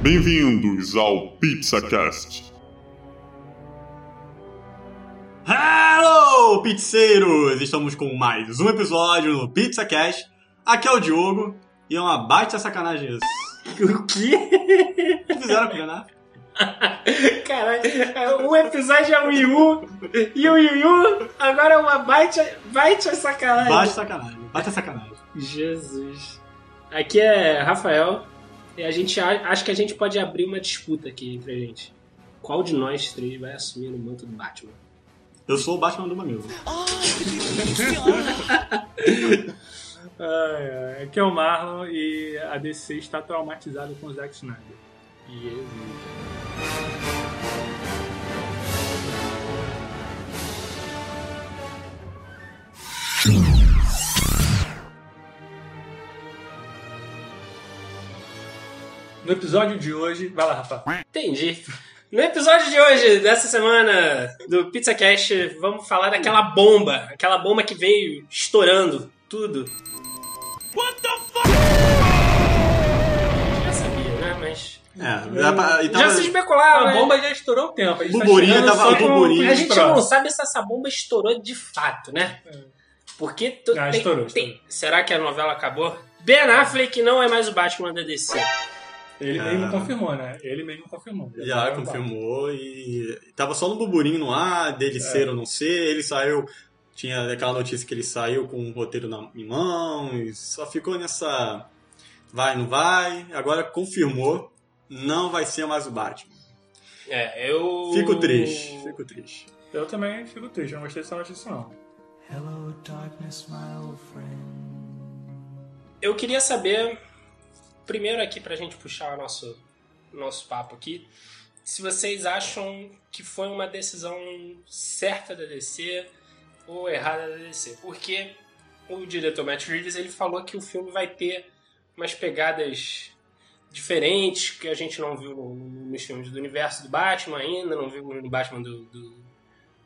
Bem-vindos ao PizzaCast. Hello, pizzeiros! Estamos com mais um episódio no PizzaCast. Aqui é o Diogo e é uma baita sacanagem isso. O quê? O que fizeram com o Renato? Caralho, um episódio é o Wii U e o Wii U agora é uma baita, baita sacanagem. Baita sacanagem, baita sacanagem. Jesus. Aqui é Rafael a gente acho que a gente pode abrir uma disputa aqui entre a gente. Qual de nós três vai assumir o manto do Batman? Eu sou o Batman do Mamilo. Ai, ai, Aqui é o Marlon e a DC está traumatizada com o Zack Snyder. Jesus. No episódio de hoje. Vai lá, Rafa. Entendi. No episódio de hoje, dessa semana do PizzaCast, vamos falar daquela bomba. Aquela bomba que veio estourando tudo. What the fuck? Já sabia, né? Mas. É, já, pa- e tava- Já se especulava. A né? bomba já estourou o tempo. A gente O tá chegando tava- só o com- burburinho. com A gente não sabe se essa bomba estourou de fato, né? Porque tu- Ah, tem- estourou, tem- será que a novela acabou? Ben Affleck não é mais o Batman da DC. Ele Ah. mesmo confirmou, né? Ele mesmo confirmou. Já tá- confirmou e tava só no burburinho no ar, dele ser ou não ser. Ele saiu, tinha aquela notícia que ele saiu com o roteiro na, em mãos, só ficou nessa vai, não vai. Agora confirmou, não vai ser mais o Batman. É, eu. Fico triste, fico triste. Eu também fico triste, eu não gostei dessa notícia não. Hello, darkness, my old friend. Eu queria saber, primeiro aqui pra gente puxar o nosso, nosso papo aqui, se vocês acham que foi uma decisão certa da DC ou errada da DC. Porque o diretor Matt Reeves ele falou que o filme vai ter umas pegadas diferentes que a gente não viu no- no- nos filmes do universo do Batman ainda, não viu no Batman do... do-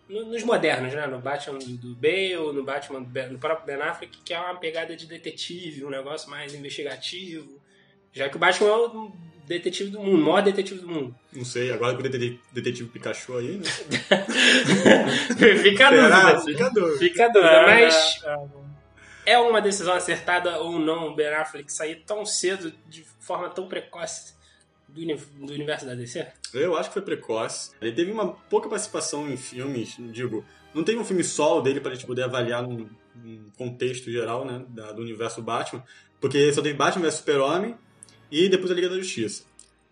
no- nos modernos, né? No Batman do, Bale, no Batman do próprio Ben Affleck, que é uma pegada de detetive, um negócio mais investigativo. Já que o Batman é o detetive do mundo, o maior detetive do mundo. Não sei, agora com o detetive, detetive Pikachu aí, né? Fica a dúvida. Fica doido. Fica a dúvida, É, mas é, é uma decisão acertada ou não o Ben Affleck sair tão cedo, de forma tão precoce do, uni- do universo da DC? Eu acho que foi precoce. Ele teve uma pouca participação em filmes, digo, não teve um filme solo dele pra gente poder avaliar num, num contexto geral, né, da- do universo Batman, porque só teve Batman vs Super-Homem e depois a Liga da Justiça.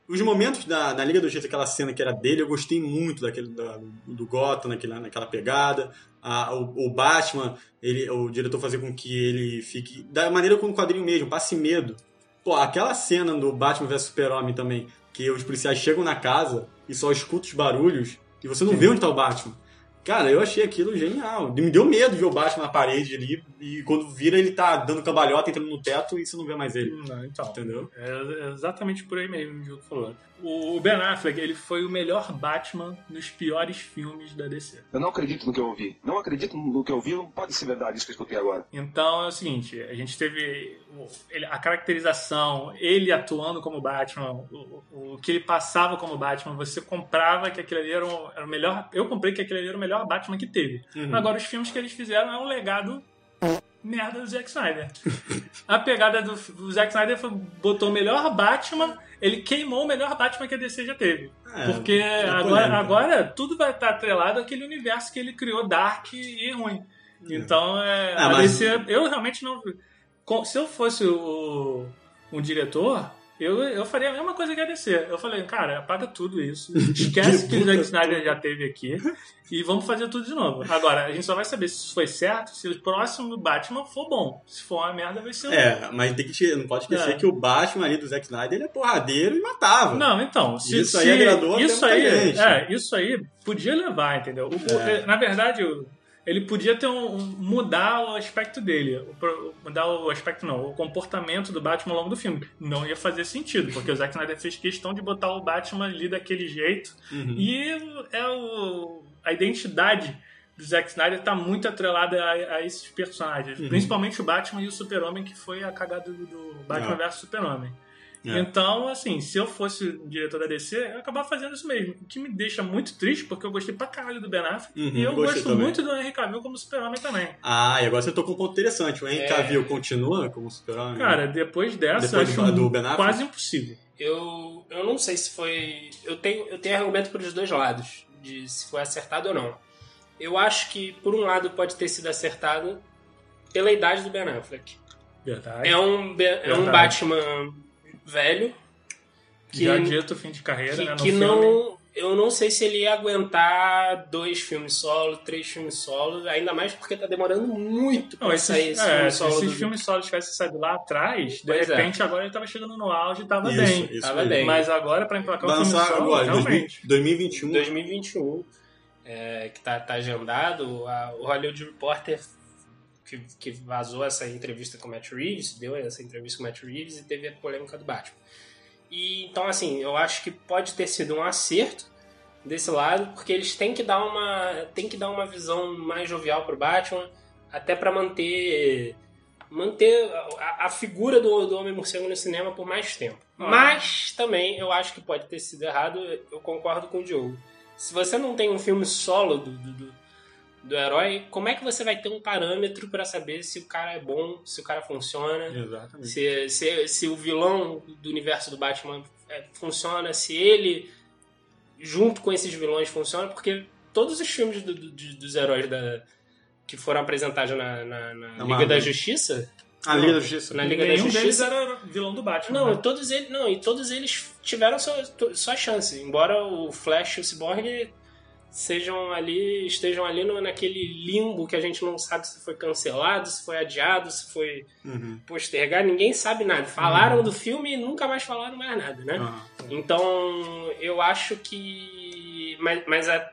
Os momentos da, na Liga da Justiça, aquela cena que era dele, eu gostei muito daquele da- do Gotham, naquela, naquela pegada. A- o, o Batman, ele, o diretor fazer com que ele fique. Da maneira como o quadrinho mesmo, passe medo. Pô, aquela cena do Batman vs Super-Homem também, que os policiais chegam na casa e só escutam os barulhos e você não vê onde tá o Batman. Cara, eu achei aquilo genial. Me deu medo de ver o Batman na parede ali e quando vira ele tá dando cambalhota, entrando no teto e você não vê mais ele. Não, então. Entendeu? É exatamente por aí mesmo que o Diogo falou. O Ben Affleck, ele foi o melhor Batman nos piores filmes da DC. Eu não acredito no que eu ouvi. Não acredito no que eu ouvi. Não pode ser verdade isso que eu escutei agora. Então é o seguinte, a gente teve a caracterização, ele atuando como Batman, o, o- o que ele passava como Batman, você comprava que aquele ali era o, era o melhor. Eu comprei que aquele ali era o melhor Batman que teve. Uhum. Agora os filmes que eles fizeram é um legado merda do Zack Snyder. A pegada do, do Zack Snyder foi, botou o melhor Batman, ele queimou o melhor Batman que a DC já teve. É, Porque é agora, polêmica. agora tudo vai estar atrelado àquele universo que ele criou dark e ruim. Então, é, Ah, a mas- DC, eu realmente não. Se eu fosse o, um diretor, eu, eu faria a mesma coisa que a DC. Eu falei, cara, apaga tudo isso. Esquece que o Zack Snyder já teve aqui. E vamos fazer tudo de novo. Agora, a gente só vai saber se isso foi certo se o próximo Batman for bom. Se for uma merda, vai ser um. É, mas tem que não pode esquecer É. que o Batman ali do Zack Snyder ele é porradeiro e matava. Não, então, se, Isso aí se- agradou até isso aí, gente. é, isso aí podia levar, entendeu? O- É. Na verdade, o- ele podia ter um, um- mudar o aspecto dele, o mudar o aspecto não, o comportamento do Batman ao longo do filme. Não ia fazer sentido, porque o Zack Snyder fez questão de botar o Batman ali daquele jeito Uhum. e é o, a identidade do Zack Snyder está muito atrelada a, a esses personagens, Uhum. principalmente o Batman e o Super-Homem, que foi a cagada do, do Batman Ah. vs Super-Homem. É. Então, assim, se eu fosse diretor da DC, eu ia acabar fazendo isso mesmo. O que me deixa muito triste, porque eu gostei pra caralho do Ben Affleck. Uhum, e eu gosto também. muito do Henry Cavill como super-homem também. Ah, e agora você tocou um ponto interessante. O Henry É. Cavill continua como super-homem? Cara, depois dessa, Depois eu acho do- do Ben Affleck? quase impossível. Eu, eu não sei se foi. Eu tenho, eu tenho argumento para os dois lados, de se foi acertado ou não. Eu acho que, por um lado, pode ter sido acertado pela idade do Ben Affleck. Verdade. É um, é um Verdade. Batman velho que, Já dito fim de carreira, que, né? No que filme. não. Eu não sei se ele ia aguentar dois filmes solo, três filmes solo, ainda mais porque tá demorando muito pra Não, esses, sair esse é, filme se solo. esses do- filmes solos tivessem saído lá atrás, de Pois é. repente agora ele tava chegando no auge e tava Isso, bem. isso Tava bem. Mas agora, pra emplacar um filme Lançar solo, agora, realmente. 2021. 2021, é, que tá, tá agendado, a- o Hollywood Reporter que, que vazou essa entrevista com o Matt Reeves, deu essa entrevista com o Matt Reeves e teve a polêmica do Batman. E, então, assim, eu acho que pode ter sido um acerto desse lado, porque eles têm que dar uma, têm que dar uma visão mais jovial pro Batman, até para manter manter a, a figura do, do Homem-Morcego no cinema por mais tempo. Ah. Mas também eu acho que pode ter sido errado, eu concordo com o Diogo. Se você não tem um filme solo do, do, do, herói, como é que você vai ter um parâmetro para saber se o cara é bom, se o cara funciona, Exatamente. se, se, se o vilão do universo do Batman é, funciona, se ele, junto com esses vilões, funciona, porque todos os filmes do- do- de- dos heróis da, que foram apresentados na, na- na Liga Marvel. da Justiça, A Liga da Justiça. na Liga da Nenhum deles Justiça. era vilão do Batman. Não, né? todos eles, não, e todos eles tiveram sua, sua chance. Embora o Flash e o Cyborg sejam ali, estejam ali no, naquele limbo que a gente não sabe se foi cancelado, se foi adiado, se foi Uhum. postergado, ninguém sabe nada. Falaram do filme e nunca mais falaram mais nada, né? Ah. Então, eu acho que. Mas, mas a-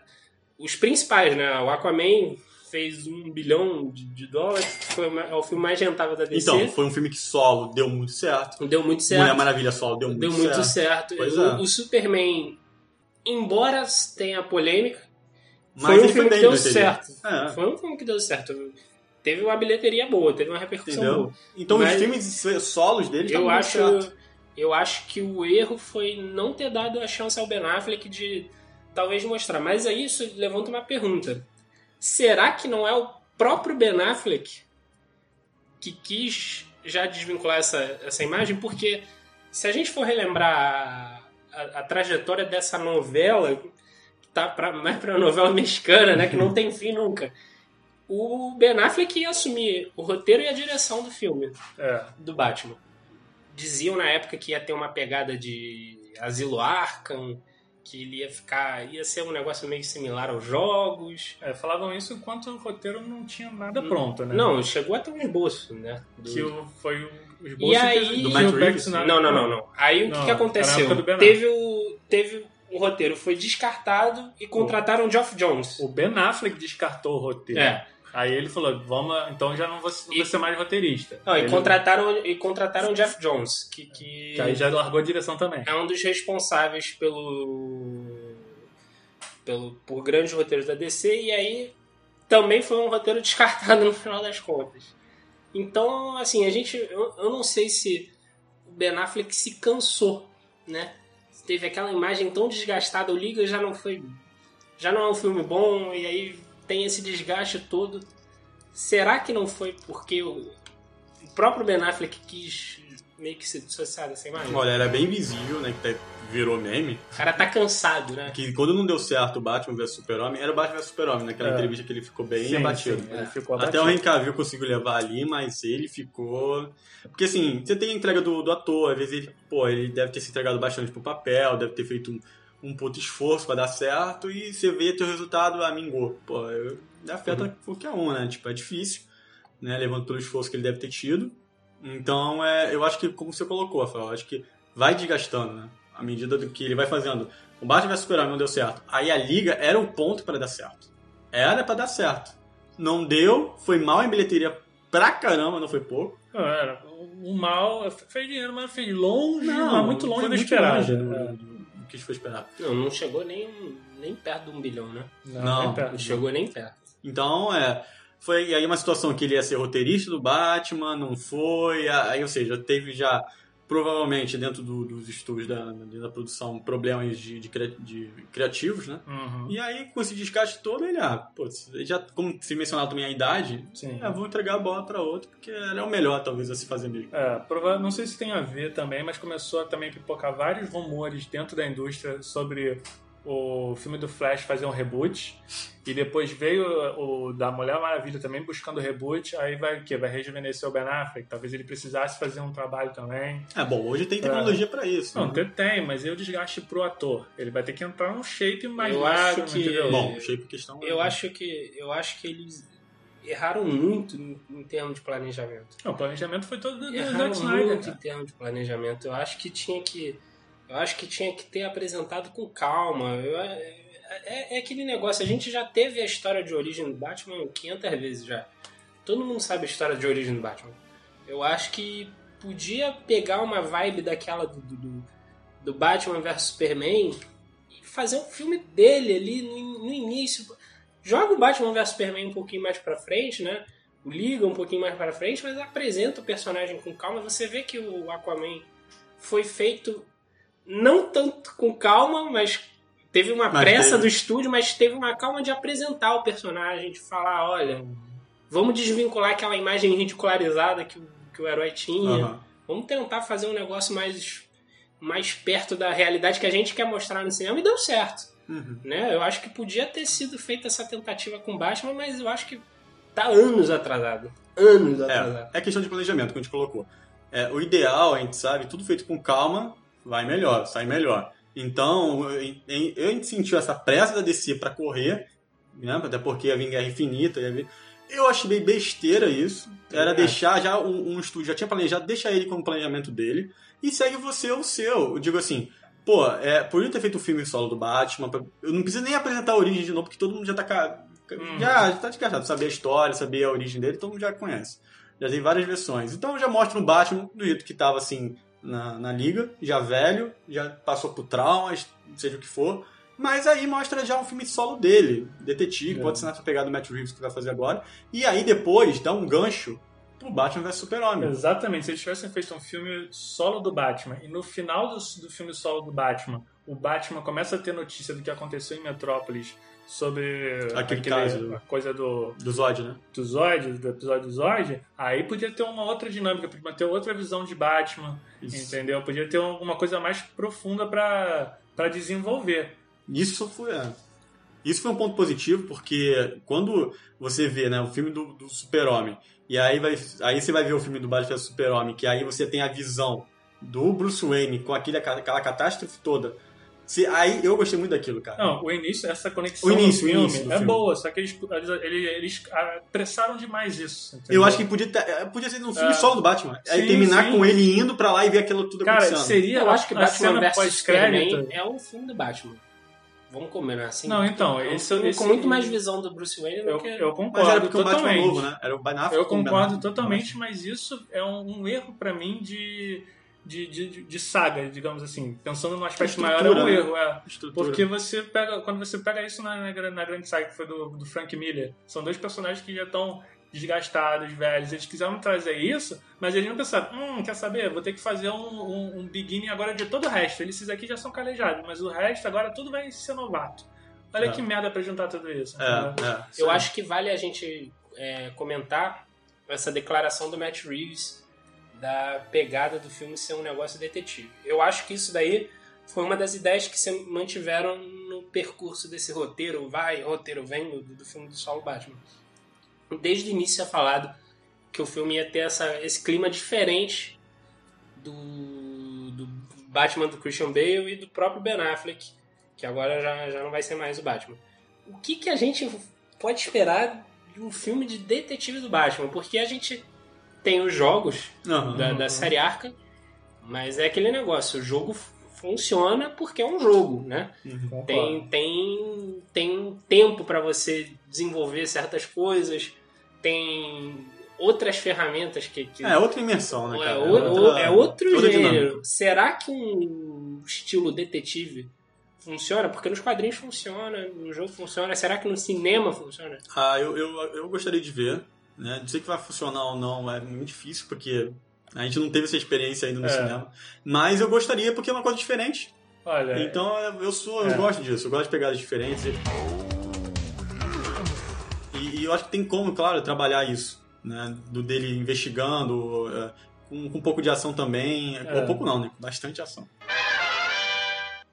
os principais, né? O Aquaman fez um bilhão de, de dólares, foi o ma- é o filme mais rentável da DC. Então, foi um filme que solo deu muito certo. deu muito certo. Mulher Maravilha solo deu muito Deu muito certo. certo. Pois o, é. o Superman, embora tenha polêmica, Mas foi um filme que deu certo. É. Foi um filme que deu certo. Teve uma bilheteria boa, teve uma repercussão Entendeu? boa. Então Mas- os filmes solos dele Eu acho, certo. eu acho que o erro foi não ter dado a chance ao Ben Affleck de talvez mostrar. Mas aí isso levanta uma pergunta. Será que não é o próprio Ben Affleck que quis já desvincular essa, essa imagem? Porque se a gente for relembrar a, a- a trajetória dessa novela, tá pra, mais pra novela mexicana, né? Que não tem fim nunca. O Ben Affleck ia assumir o roteiro e a direção do filme É. do Batman. Diziam na época que ia ter uma pegada de Asilo Arkham, que ele ia ficar. ia ser um negócio meio similar aos jogos. É, falavam isso enquanto o roteiro não tinha nada pronto, né? Não, chegou até um esboço, né? do- Que o- foi o esboço E aí- que Do que Matt Zack Reeves? Não, não, não, não. Aí o que, Não, que na aconteceu? Teve o. Teve o roteiro, foi descartado e contrataram o Geoff Jones. O Ben Affleck descartou o roteiro. É. Aí ele falou, vamos, então já não vou, não vou E- ser mais roteirista. Não, e Ele- contrataram, e contrataram o Jeff Jones, que, que que aí já largou a direção também. é um dos responsáveis pelo, pelo por grandes roteiros da DC e aí também foi um roteiro descartado no final das contas. Então, assim, a gente eu, eu não sei se o Ben Affleck se cansou, né? Teve aquela imagem tão desgastada, o Liga já não foi já não é um filme bom e aí tem esse desgaste todo. Será que não foi porque o, próprio Ben Affleck quis meio que se dissociar dessa imagem? Olha, era bem visível, né? Que até virou meme. O cara tá cansado, né? Que quando não deu certo o Batman vs Super-Homem, era o Batman vs Super-Homem, naquela É. entrevista que ele ficou bem Sim, abatido. sim, ele ficou Até o Henry conseguiu levar ali, mas ele ficou... Porque assim, você tem a entrega do, do ator, às vezes ele, pô, ele deve ter se entregado bastante pro papel, deve ter feito um, um puto esforço pra dar certo, e você vê teu resultado, ah, mingou. Pô, afeta Uhum. qualquer um, né? Tipo, é difícil, né? Levando pelo esforço que ele deve ter tido. Então, é, eu acho que, como você colocou, Rafael, eu acho que vai desgastando, né? À medida do que ele vai fazendo. O Batman vs Superman não deu certo. Aí a Liga era o ponto pra dar certo. Era pra dar certo. Não deu, foi mal em bilheteria pra caramba, não foi pouco. Não, era. O mal fez dinheiro, mas fez longe, Não, mas muito longe do esperado. longe É. do, que foi esperado. Não, não chegou nem, nem perto de um bilhão, né? Não, nem. Não chegou nem perto. Então, é. Foi aí uma situação que ele ia ser roteirista do Batman, não foi. Aí, ou seja, teve já provavelmente dentro do- dos estúdios da, da produção, problemas de, de de criativos, né? Uhum. E aí, com esse desgaste todo, ele, ah, pô, já, como se mencionar também a idade, Sim. ah, vou entregar a bola pra outro, porque ele é o melhor, talvez, a se fazer mesmo. É, prova- não sei se tem a ver também, mas começou a também pipocar vários rumores dentro da indústria sobre o filme do Flash fazer um reboot. E depois veio o da Mulher Maravilha também buscando reboot. Aí vai o quê? Vai rejuvenescer o Ben Affleck. Talvez ele precisasse fazer um trabalho também. É, bom, hoje tem tecnologia pra isso. Não, né? tem, tem, mas e o desgaste pro ator? Ele vai ter que entrar num shape mais Eu acho que- entendeu? Bom, shape questão. Eu acho que eu acho que eles erraram muito em, em termos de planejamento. Não, o planejamento foi todo do, Erraram Zack Snyder. muito em cara. termos de planejamento. Eu acho que tinha que eu acho que tinha que ter apresentado com calma. Eu- é, é- é aquele negócio. A gente já teve a história de origem do Batman 500 vezes já. Todo mundo sabe a história de origem do Batman. Eu acho que podia pegar uma vibe daquela do, do, do- do Batman vs Superman e fazer um filme dele ali no, no início. Joga o Batman vs Superman um pouquinho mais pra frente, né? O Liga um pouquinho mais pra frente, mas apresenta o personagem com calma. Você vê que o Aquaman foi feito não tanto com calma, mas teve uma Mas pressa teve. do estúdio, mas teve uma calma de apresentar o personagem, de falar, olha, vamos desvincular aquela imagem ridicularizada que o, que o herói tinha. Aham. Vamos tentar fazer um negócio mais, mais perto da realidade que a gente quer mostrar no cinema e deu certo. Uhum. Né? Eu acho que podia ter sido feita essa tentativa com Batman, mas eu acho que tá anos atrasado. Anos atrasado. É, é questão de planejamento que a gente colocou. É, o ideal, a gente sabe, tudo feito com calma, vai melhor, sai melhor. Então, eu, a gente sentiu essa pressa da DC pra correr, né? Até porque ia vir Guerra Infinita. Eu achei besteira isso. Era É. deixar já um, um estúdio, já tinha planejado, deixa ele com o planejamento dele e segue você o seu. Eu digo assim, pô, é, por ele ter feito o filme solo do Batman, eu não preciso nem apresentar a origem de novo, porque todo mundo já tá, Uhum. já, já tá desgastado. Saber a história, saber a origem dele, todo mundo já conhece. Já tem várias versões. Então já mostra um Batman do jeito que tava assim na, na liga, já velho, já passou por traumas, seja o que for. Mas aí mostra já um filme solo dele, detetive, É. pode ser nessa pegada do Matt Reeves que vai fazer agora. E aí depois dá um gancho pro Batman vs Super-Homem. Exatamente. Se eles tivessem feito um filme solo do Batman e no final do, do filme solo do Batman, o Batman começa a ter notícia do que aconteceu em Metrópolis sobre Aquele caso. a coisa do, Do Zod, né? do Zod, do episódio do Zod, aí podia ter uma outra dinâmica, podia ter outra visão de Batman, Isso. entendeu? Podia ter alguma coisa mais profunda pra pra desenvolver. Isso foi, é. Isso foi um ponto positivo, porque quando você vê né, o filme do, do Super-Homem, e aí, vai, aí você vai ver o filme do Batman Super-Homem, que aí você tem a visão do Bruce Wayne com aquele, aquela catástrofe toda. Você, aí eu gostei muito daquilo, cara. Não, o início, essa conexão O início, no o filme início do é filme. boa, só que eles, eles, eles apressaram demais isso. eu entendeu? acho que podia, ter, é, podia ser um filme É. solo do Batman. Aí Sim, terminar sim. com ele indo pra lá e ver aquilo tudo Cara, acontecendo. seria Eu acho que a Batman vs. Superman é um filme do Batman. Vamos combinar assim? Não, então, é um esse- filme esse- com muito mais visão do Bruce Wayne do Eu, que... eu Mas concordo era porque o Batman totalmente. novo, né? Era o Ben Affleck Eu concordo totalmente, mas isso é um, um erro pra mim de, de, de, de saga, digamos assim. Pensando no aspecto maior, é um né? erro. É. Estrutura. Porque você pega, quando você pega isso na, na, na grande saga que foi do, do Frank Miller, são dois personagens que já estão desgastados, velhos. Eles quiseram trazer isso, mas eles não pensaram, hum, quer saber? Vou ter que fazer um, um, um beginning agora de todo o resto. Esses aqui já são calejados, mas o resto agora tudo vai ser novato. Olha É. que merda pra juntar tudo isso. É, é. Eu acho que vale a gente é, comentar essa declaração do Matt Reeves da pegada do filme ser um negócio detetive. Eu acho que isso daí foi uma das ideias que se mantiveram no percurso desse roteiro, vai, roteiro vem, do, filme do Solo Batman. Desde o início é falado que o filme ia ter essa, esse clima diferente do, do Batman do Christian Bale e do próprio Ben Affleck, que agora já, já não vai ser mais o Batman. O que, que a gente pode esperar de um filme de detetive do Batman? Porque a gente tem os jogos Aham. da, da série Arkham, mas é aquele negócio, o jogo funciona porque é um jogo, né? Concordo. Tem, tem, tem tempo para você desenvolver certas coisas, tem outras ferramentas que... que É outra imersão, né, é, cara? o- outra- o- é outro outra gênero. dinâmica. Será que um estilo detetive funciona? Porque nos quadrinhos funciona, no jogo funciona. Será que no cinema funciona? Ah, eu, eu, eu gostaria de ver. Né? Não sei que vai funcionar ou não, é muito difícil, porque A gente não teve essa experiência ainda no É. cinema. Mas eu gostaria porque é uma coisa diferente. Olha, Então eu sou, eu É. gosto disso, eu gosto de pegadas diferentes. E, e eu acho que tem como, claro, trabalhar isso, né? Do dele investigando, é, com, com um pouco de ação também. É. Um pouco não, né? Bastante ação.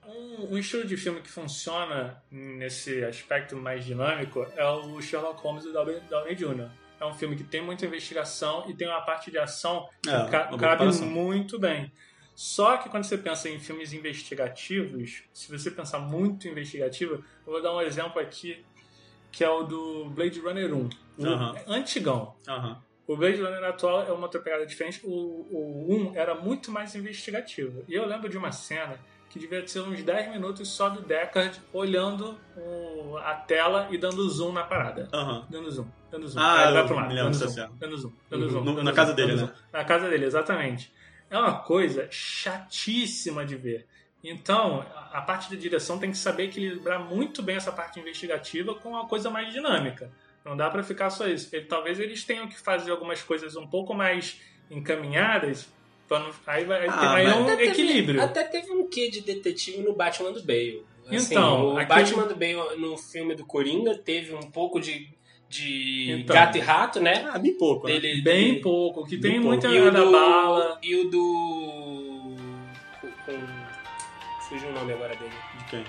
Um, um estilo de filme que funciona nesse aspecto mais dinâmico é o Sherlock Holmes do Downey Jr. É um filme que tem muita investigação e tem uma parte de ação que É, ca- cabe muito bem. Só que quando você pensa em filmes investigativos, se você pensar muito investigativo, eu vou dar um exemplo aqui, que é o do Blade Runner 1. O Aham. antigão. Aham. O Blade Runner atual é uma outra pegada diferente. O, o 1 era muito mais investigativo. E eu lembro de uma cena que devia ser uns 10 minutos só do Deckard olhando o- a tela e dando zoom na parada. Aham. Dando zoom, dando zoom. Ah, vai pro lado, me lembro dando zoom, dando zoom, dando zoom, no- dando na zoom, casa dele, zoom. né? Na casa dele, exatamente. É uma coisa chatíssima de ver. Então, a parte da direção tem que saber equilibrar muito bem essa parte investigativa com uma coisa mais dinâmica. Não dá pra ficar só isso. Ele- talvez eles tenham que fazer algumas coisas um pouco mais encaminhadas. Pra não, aí vai, Ah, aí mas- um teve- equilíbrio. até teve um quê de detetive no Batman do Bale. Assim, Então, o aquele- Batman do Bale no filme do Coringa teve um pouco de, de Então. gato e rato, né? Ah, bem pouco, né? Dele, Bem dele- pouco, que tem pouco. muita E da do. bala. E o do. com- Fugiu o nome agora dele. De quem?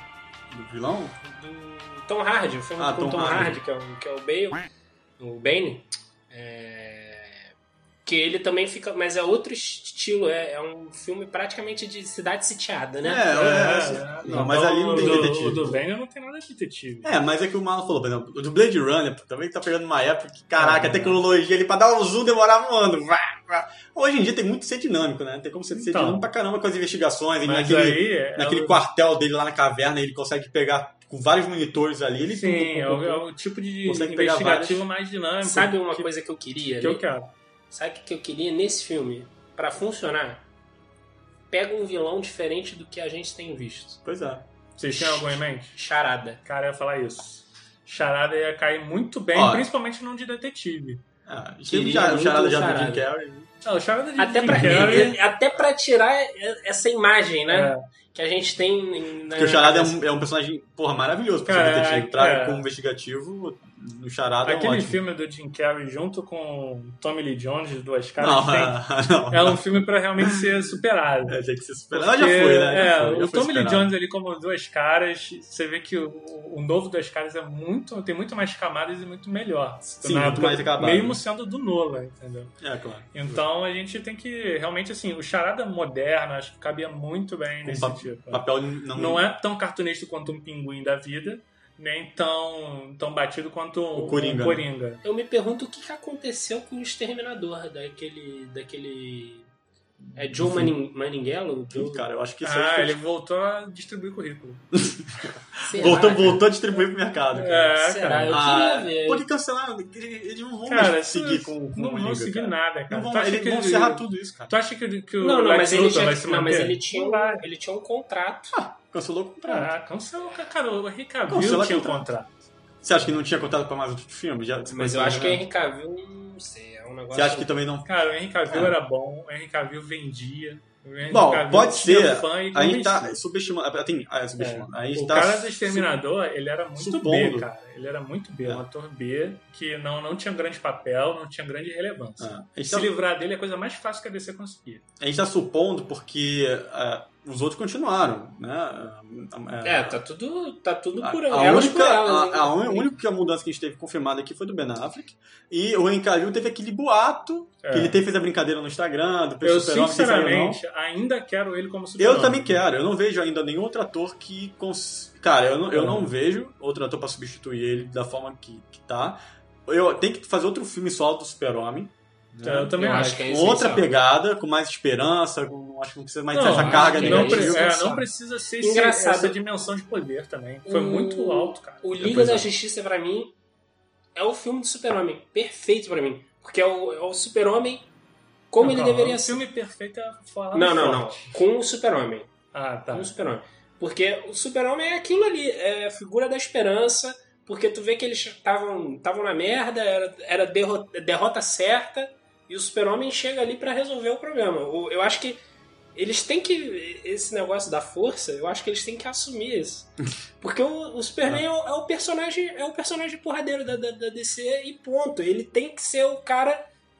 Do vilão? Do Tom Hardy, o filme Ah, com Tom Tom Hardy. Hardy, que, é o, que é o Bale. O Bane. É, Que ele também fica. Mas é outro estilo, é, é um filme praticamente de cidade sitiada, né? É, é, é. Não, mas ali não tem detetive. O do Venom não tem nada de detetive. É, mas é que o Marlon falou, por exemplo, o do Blade Runner também tá pegando uma época que, caraca, a tecnologia ali pra dar um zoom demorava um ano. Vá, vá. Hoje em dia tem muito que ser dinâmico, né? Tem como ser, ser Então. dinâmico pra caramba com as investigações. Ele Mas naquele, aí. é naquele o- quartel dele lá na caverna, ele consegue pegar com vários monitores ali. Ele Sim, é o, é o tipo de investigativo mais dinâmico. Sabe uma que, coisa que eu queria? que eu né? quero. Sabe o que eu queria nesse filme? Pra funcionar, pega um vilão diferente do que a gente tem visto. Pois é. Vocês têm algum em mente? Charada. Cara, eu ia falar isso. Charada ia cair muito bem, Ó. principalmente num de detetive. Ah, teve já, o muito charada já do. Jim Carrey. Não, o Charada de Até Jim pra, Carrey, até pra tirar essa imagem, né? é, Que a gente tem em- na Porque o charada é um, é um personagem, porra, maravilhoso pra Cara, ser detetive. Pra, é. Como investigativo, no charada é aquele ótimo. filme do Jim Carrey junto com Tommy Lee Jones, duas caras, Não, tem- não. é um filme pra realmente ser superado. É, tem que ser superado. Porque, Ah, já foi, né? Já é, foi, já o Tommy Lee. Jones ali como duas caras, você vê que o, o novo duas caras é muito, tem muito mais camadas e muito melhor. Sim, muito época, mais acabado. Mesmo sendo do Nolan, entendeu? É, claro. Então a gente tem que realmente assim, o charada moderno, acho que cabia muito bem Com nesse pa- tipo. Papel não, Não é tão cartunista quanto um pinguim da vida, nem tão, tão batido quanto O um Coringa, né? Coringa. Eu me pergunto o que que aconteceu com o Exterminador daquele. daquele. É Joe Manning, Manningello? Joe... Cara, eu acho que isso aí Ah, foi- ele voltou a distribuir currículo. Será, voltou, voltou a distribuir pro mercado. cara. É, Será? cara. Eu Ah, queria ver. Pode cancelar, eles não vão Cara, isso- seguir com, com não o vão seguir cara. nada, cara. Não vão, eles que vão ele- encerrar tudo isso, cara. Tu acha que, que o Não, não, mas ele, tinha, não, mas manter? ele tinha, Não um, ele tinha um contrato. Cancelou o contrato. Ah, cancelou. Cara, o Cancela tinha o contrato. contrato. Você acha que não tinha contrato pra mais outro filme? Já, Mas eu acho que o Henry Cavill, não sei, é um negócio... Você acha que também não... Cara, o Henry Cavill É. era bom, o Henry Cavill vendia. Henry Bom, Cavill pode ser. A gente tá subestimando... Ah, é, subestimando. A gente O tá cara do Exterminador, ele era muito B, supondo. cara. Ele era muito B, É. um ator B que não, não tinha grande papel, não tinha grande relevância. A gente Se tá- livrar dele é a coisa mais fácil que a DC conseguir. A gente tá supondo porque ah, os outros continuaram, né? Ah, É, tá tudo, tá tudo A, por a elas única, elas, a, a un- a única mudança que a gente teve confirmada aqui foi do Ben Affleck. E o Henry Cavill teve aquele boato É. que ele teve, fez a brincadeira no Instagram, do Eu, sinceramente, ainda quero ele como super Eu também quero. Eu não vejo ainda nenhum outro ator que. Cons... Cara, eu não, eu É. não vejo outro ator pra substituir ele da forma que, que tá. Eu tenho que fazer outro filme solo do Super-Homem. né? Eu também Eu acho. acho que é Com outra pegada, com mais esperança, com, acho que não precisa mais Não, dessa acho carga não, negativa. pre- negativa. é, não precisa ser Engraçado. essa dimensão de poder também. Foi O- muito alto, cara. O Liga Depois da é. Justiça, pra mim, é o filme do Super-Homem. Perfeito pra mim. Porque é o, é o Super-Homem como ele Não, deveria o ser. filme perfeito é falar Não, não, não. forte. Com o Super-Homem. Ah, tá. Com o Super-Homem. Porque o Super-Homem é aquilo ali, é a figura da esperança, porque tu vê que eles estavam estavam na merda, era, era derrota, derrota certa, E o Super-Homem chega ali pra resolver o problema. O- Eu acho que eles têm que. Esse negócio da força, eu acho que eles têm que assumir isso. Porque o, o Superman é, o, é o personagem. É o personagem porradeiro da, da, da DC e ponto. Ele tem que ser o cara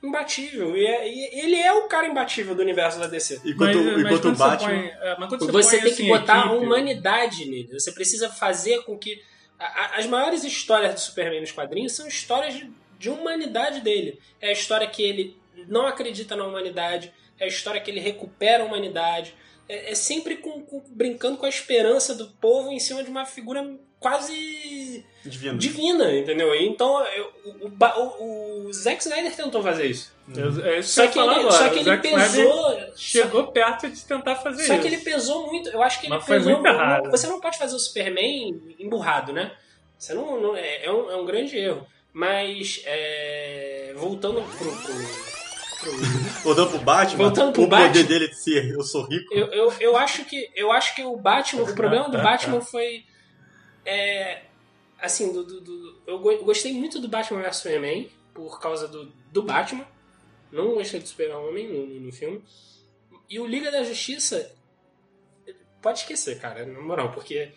imbatível. E, é- e ele é o cara imbatível do universo da DC. Enquanto, enquanto quando o Batman. Você, põe, é, mas quando você, Você põe, tem assim, que botar a equipe, humanidade nele. Você precisa fazer com que. a- a- as maiores histórias do Superman nos quadrinhos são histórias de, de humanidade dele. É a história que ele não acredita na humanidade, é a história que ele recupera a humanidade. É, é sempre com- com- brincando com a esperança do povo em cima de uma figura quase Divino. divina, entendeu? E Então, eu- o, o, o, Zack Snyder tentou fazer isso. Eu- É isso Só que falar ele, agora. só que O ele Snyder pesou. Chegou perto de tentar fazer Só isso. que ele pesou muito. Eu acho que ele Mas foi pesou. muito errado. Você não pode fazer o Superman emburrado, né? Você não. não- é, é um, é um grande erro. Mas. é, voltando pro. pro- pro- Voltando pro Batman, Voltando pro o Batman. poder dele de ser eu sou rico. eu, eu, eu acho que. Eu acho que o Batman. O problema do Batman foi. É, assim, do, do- do- eu go- gostei muito do Batman vs Superman por causa do, do Batman. Não gostei do Super-Homem no, no filme. E o Liga da Justiça. Pode esquecer, cara, na moral, porque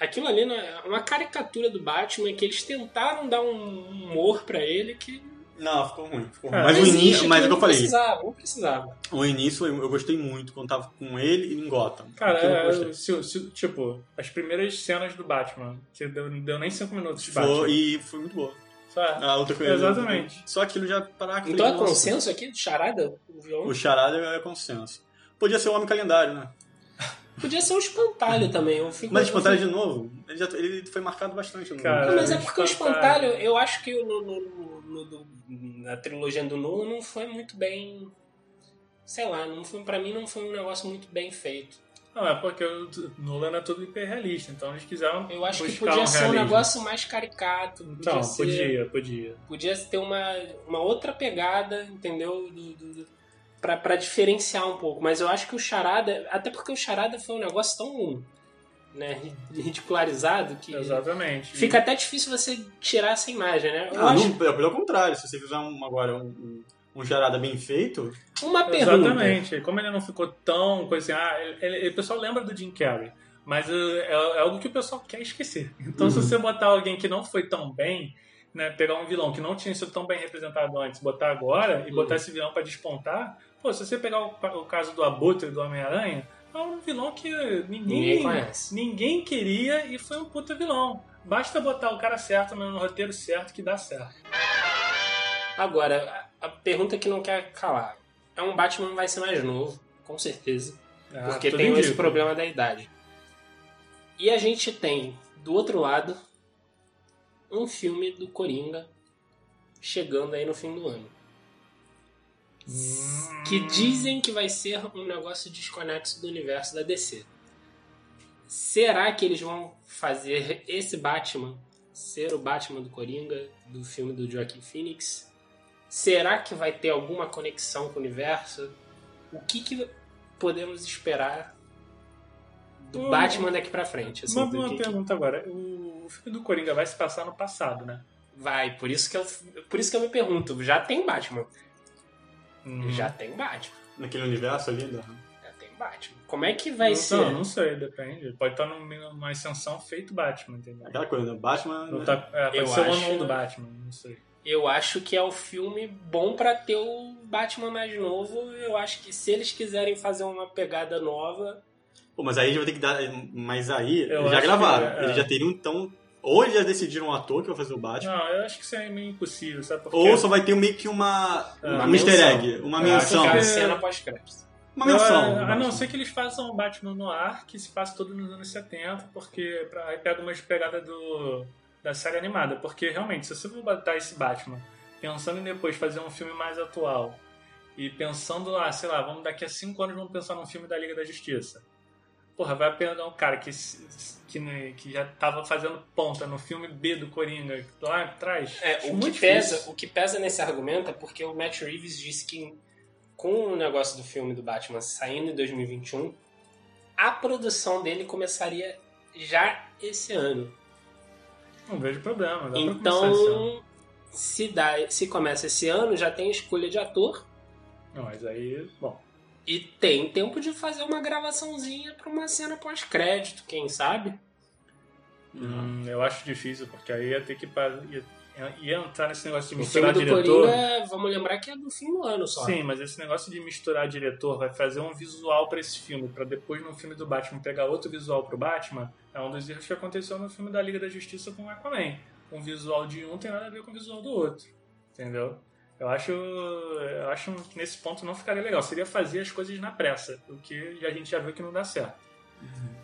aquilo ali né, é uma caricatura do Batman que eles tentaram dar um humor pra ele que. Não, ficou ruim. Ficou ruim. Cara, Mas não o início, mas é o que eu não falei. Precisava, não precisava. O início eu eu gostei muito quando tava com ele e em Gotham. Cara, é, gostei. se- se- tipo, as primeiras cenas do Batman, que deu, não deu nem 5 minutos de Foi- Batman. e foi muito boa. Só- A luta com ele. Exatamente. Só aquilo já paraca. Então é consenso aqui do Charada, o vilão? O Charada é consenso. Podia ser o Homem Calendário, né? Podia ser um espantalho também. Eu fico, Mas Espantalho fico- de novo, ele, já, ele foi marcado bastante no Cara, mas é porque o Espantalho. eu acho que no, no- no- no- na trilogia do Nolan não foi muito bem. Sei lá, não foi, pra mim não foi um negócio muito bem feito. Não, é porque o Nolan é todo hiperrealista, então eles quiseram Eu acho que podia um ser um negócio mais caricato. Podia Então, ser, podia, podia. podia ter uma, uma outra pegada, entendeu? Do, do, do- pra, pra diferenciar um pouco. Mas eu acho que o Charada. Até porque o Charada foi um negócio tão. Né, ridicularizado que. Exatamente. Fica até difícil você tirar essa imagem, né? Eu Ah, acho não, pelo contrário, se você fizer um, agora um, um, um Charada bem feito, uma pergunta. Exatamente. Como ele não ficou tão coisa assim, ah, ele, ele- o pessoal lembra do Jim Carrey, mas é, é algo que o pessoal quer esquecer. Então, se você botar alguém que não foi tão bem, né, pegar um vilão que não tinha sido tão bem representado antes, botar agora e botar esse vilão pra despontar, pô, se você pegar o, o caso do Abutre do Homem-Aranha, é um vilão que ninguém, Ninguém conhece. ninguém queria e foi um puta vilão. Basta botar o cara certo no roteiro certo que dá certo. Agora, a, pergunta que não quer calar. É um Batman que vai ser mais novo, com certeza. Ah, porque tem esse indica. problema da idade. E a gente tem, do outro lado, um filme do Coringa chegando aí no fim do ano. Que dizem que vai ser um negócio desconexo do universo da DC. Será que eles vão fazer esse Batman ser o Batman do Coringa, do filme do Joaquin Phoenix? Será que vai ter alguma conexão com o universo? O que, que podemos esperar do Hum. Batman daqui pra frente? assim, Uma, uma que- pergunta agora. O filme do Coringa vai se passar no passado, né? Vai, por isso que eu, por isso que eu me pergunto. Já tem Batman? Uhum. Já tem Batman. naquele universo ali, da- Já tem Batman. Como é que vai não, ser? Não, não sei, depende. Pode estar num- numa ascensão feito Batman, entendeu? aquela coisa, né? Batman. Não né? tá, é, pode Eu ser o acho- ano um do Batman, não sei. Eu acho que é o filme bom pra ter o Batman mais novo. Eu acho que se eles quiserem fazer uma pegada nova, Pô, mas aí já vai ter que dar. Mas aí, Eu eles já gravaram. que, é. Eles já teriam então. Ou eles já decidiram o ator que vai fazer o Batman. Não, eu acho que isso é meio impossível, sabe? Porque Ou só vai ter meio que uma. É. um Uma easter menção. egg. Uma eu acho menção. que é cena pós-crédito. Uma Eu, menção. a- do a não ser que eles façam um Batman no ar que se passa todo nos anos 70, porque pra, aí pega umas pegadas do, da série animada. Porque realmente, se você for botar esse Batman pensando em depois fazer um filme mais atual e pensando lá, sei lá, vamos daqui a cinco anos vamos pensar num filme da Liga da Justiça. Porra, vai pegar um cara que, que, né, que já tava fazendo ponta no filme B do Coringa lá atrás. É, o, que pesa, difícil. o que pesa nesse argumento é porque o Matt Reeves disse que com o negócio do filme do Batman saindo em 2021, a produção dele começaria já esse ano. Não vejo problema, dá. Então, se, dá, se começa esse ano, já tem escolha de ator Não, mas aí, bom. E tem tempo de fazer uma gravaçãozinha pra uma cena pós-crédito, quem sabe? Hum, eu acho difícil, porque aí ia ter que. Ia, ia entrar nesse negócio de O filme misturar do diretor. Coringa, vamos lembrar que é do fim do ano só. Sim, mas esse negócio de misturar diretor vai fazer um visual pra esse filme, pra depois no filme do Batman pegar outro visual pro Batman, é um dos erros que aconteceu no filme da Liga da Justiça com o Aquaman. Um visual de um tem nada a ver com o visual do outro, entendeu? Eu acho, eu acho que nesse ponto não ficaria legal. Seria fazer as coisas na pressa, o que a gente já viu que não dá certo.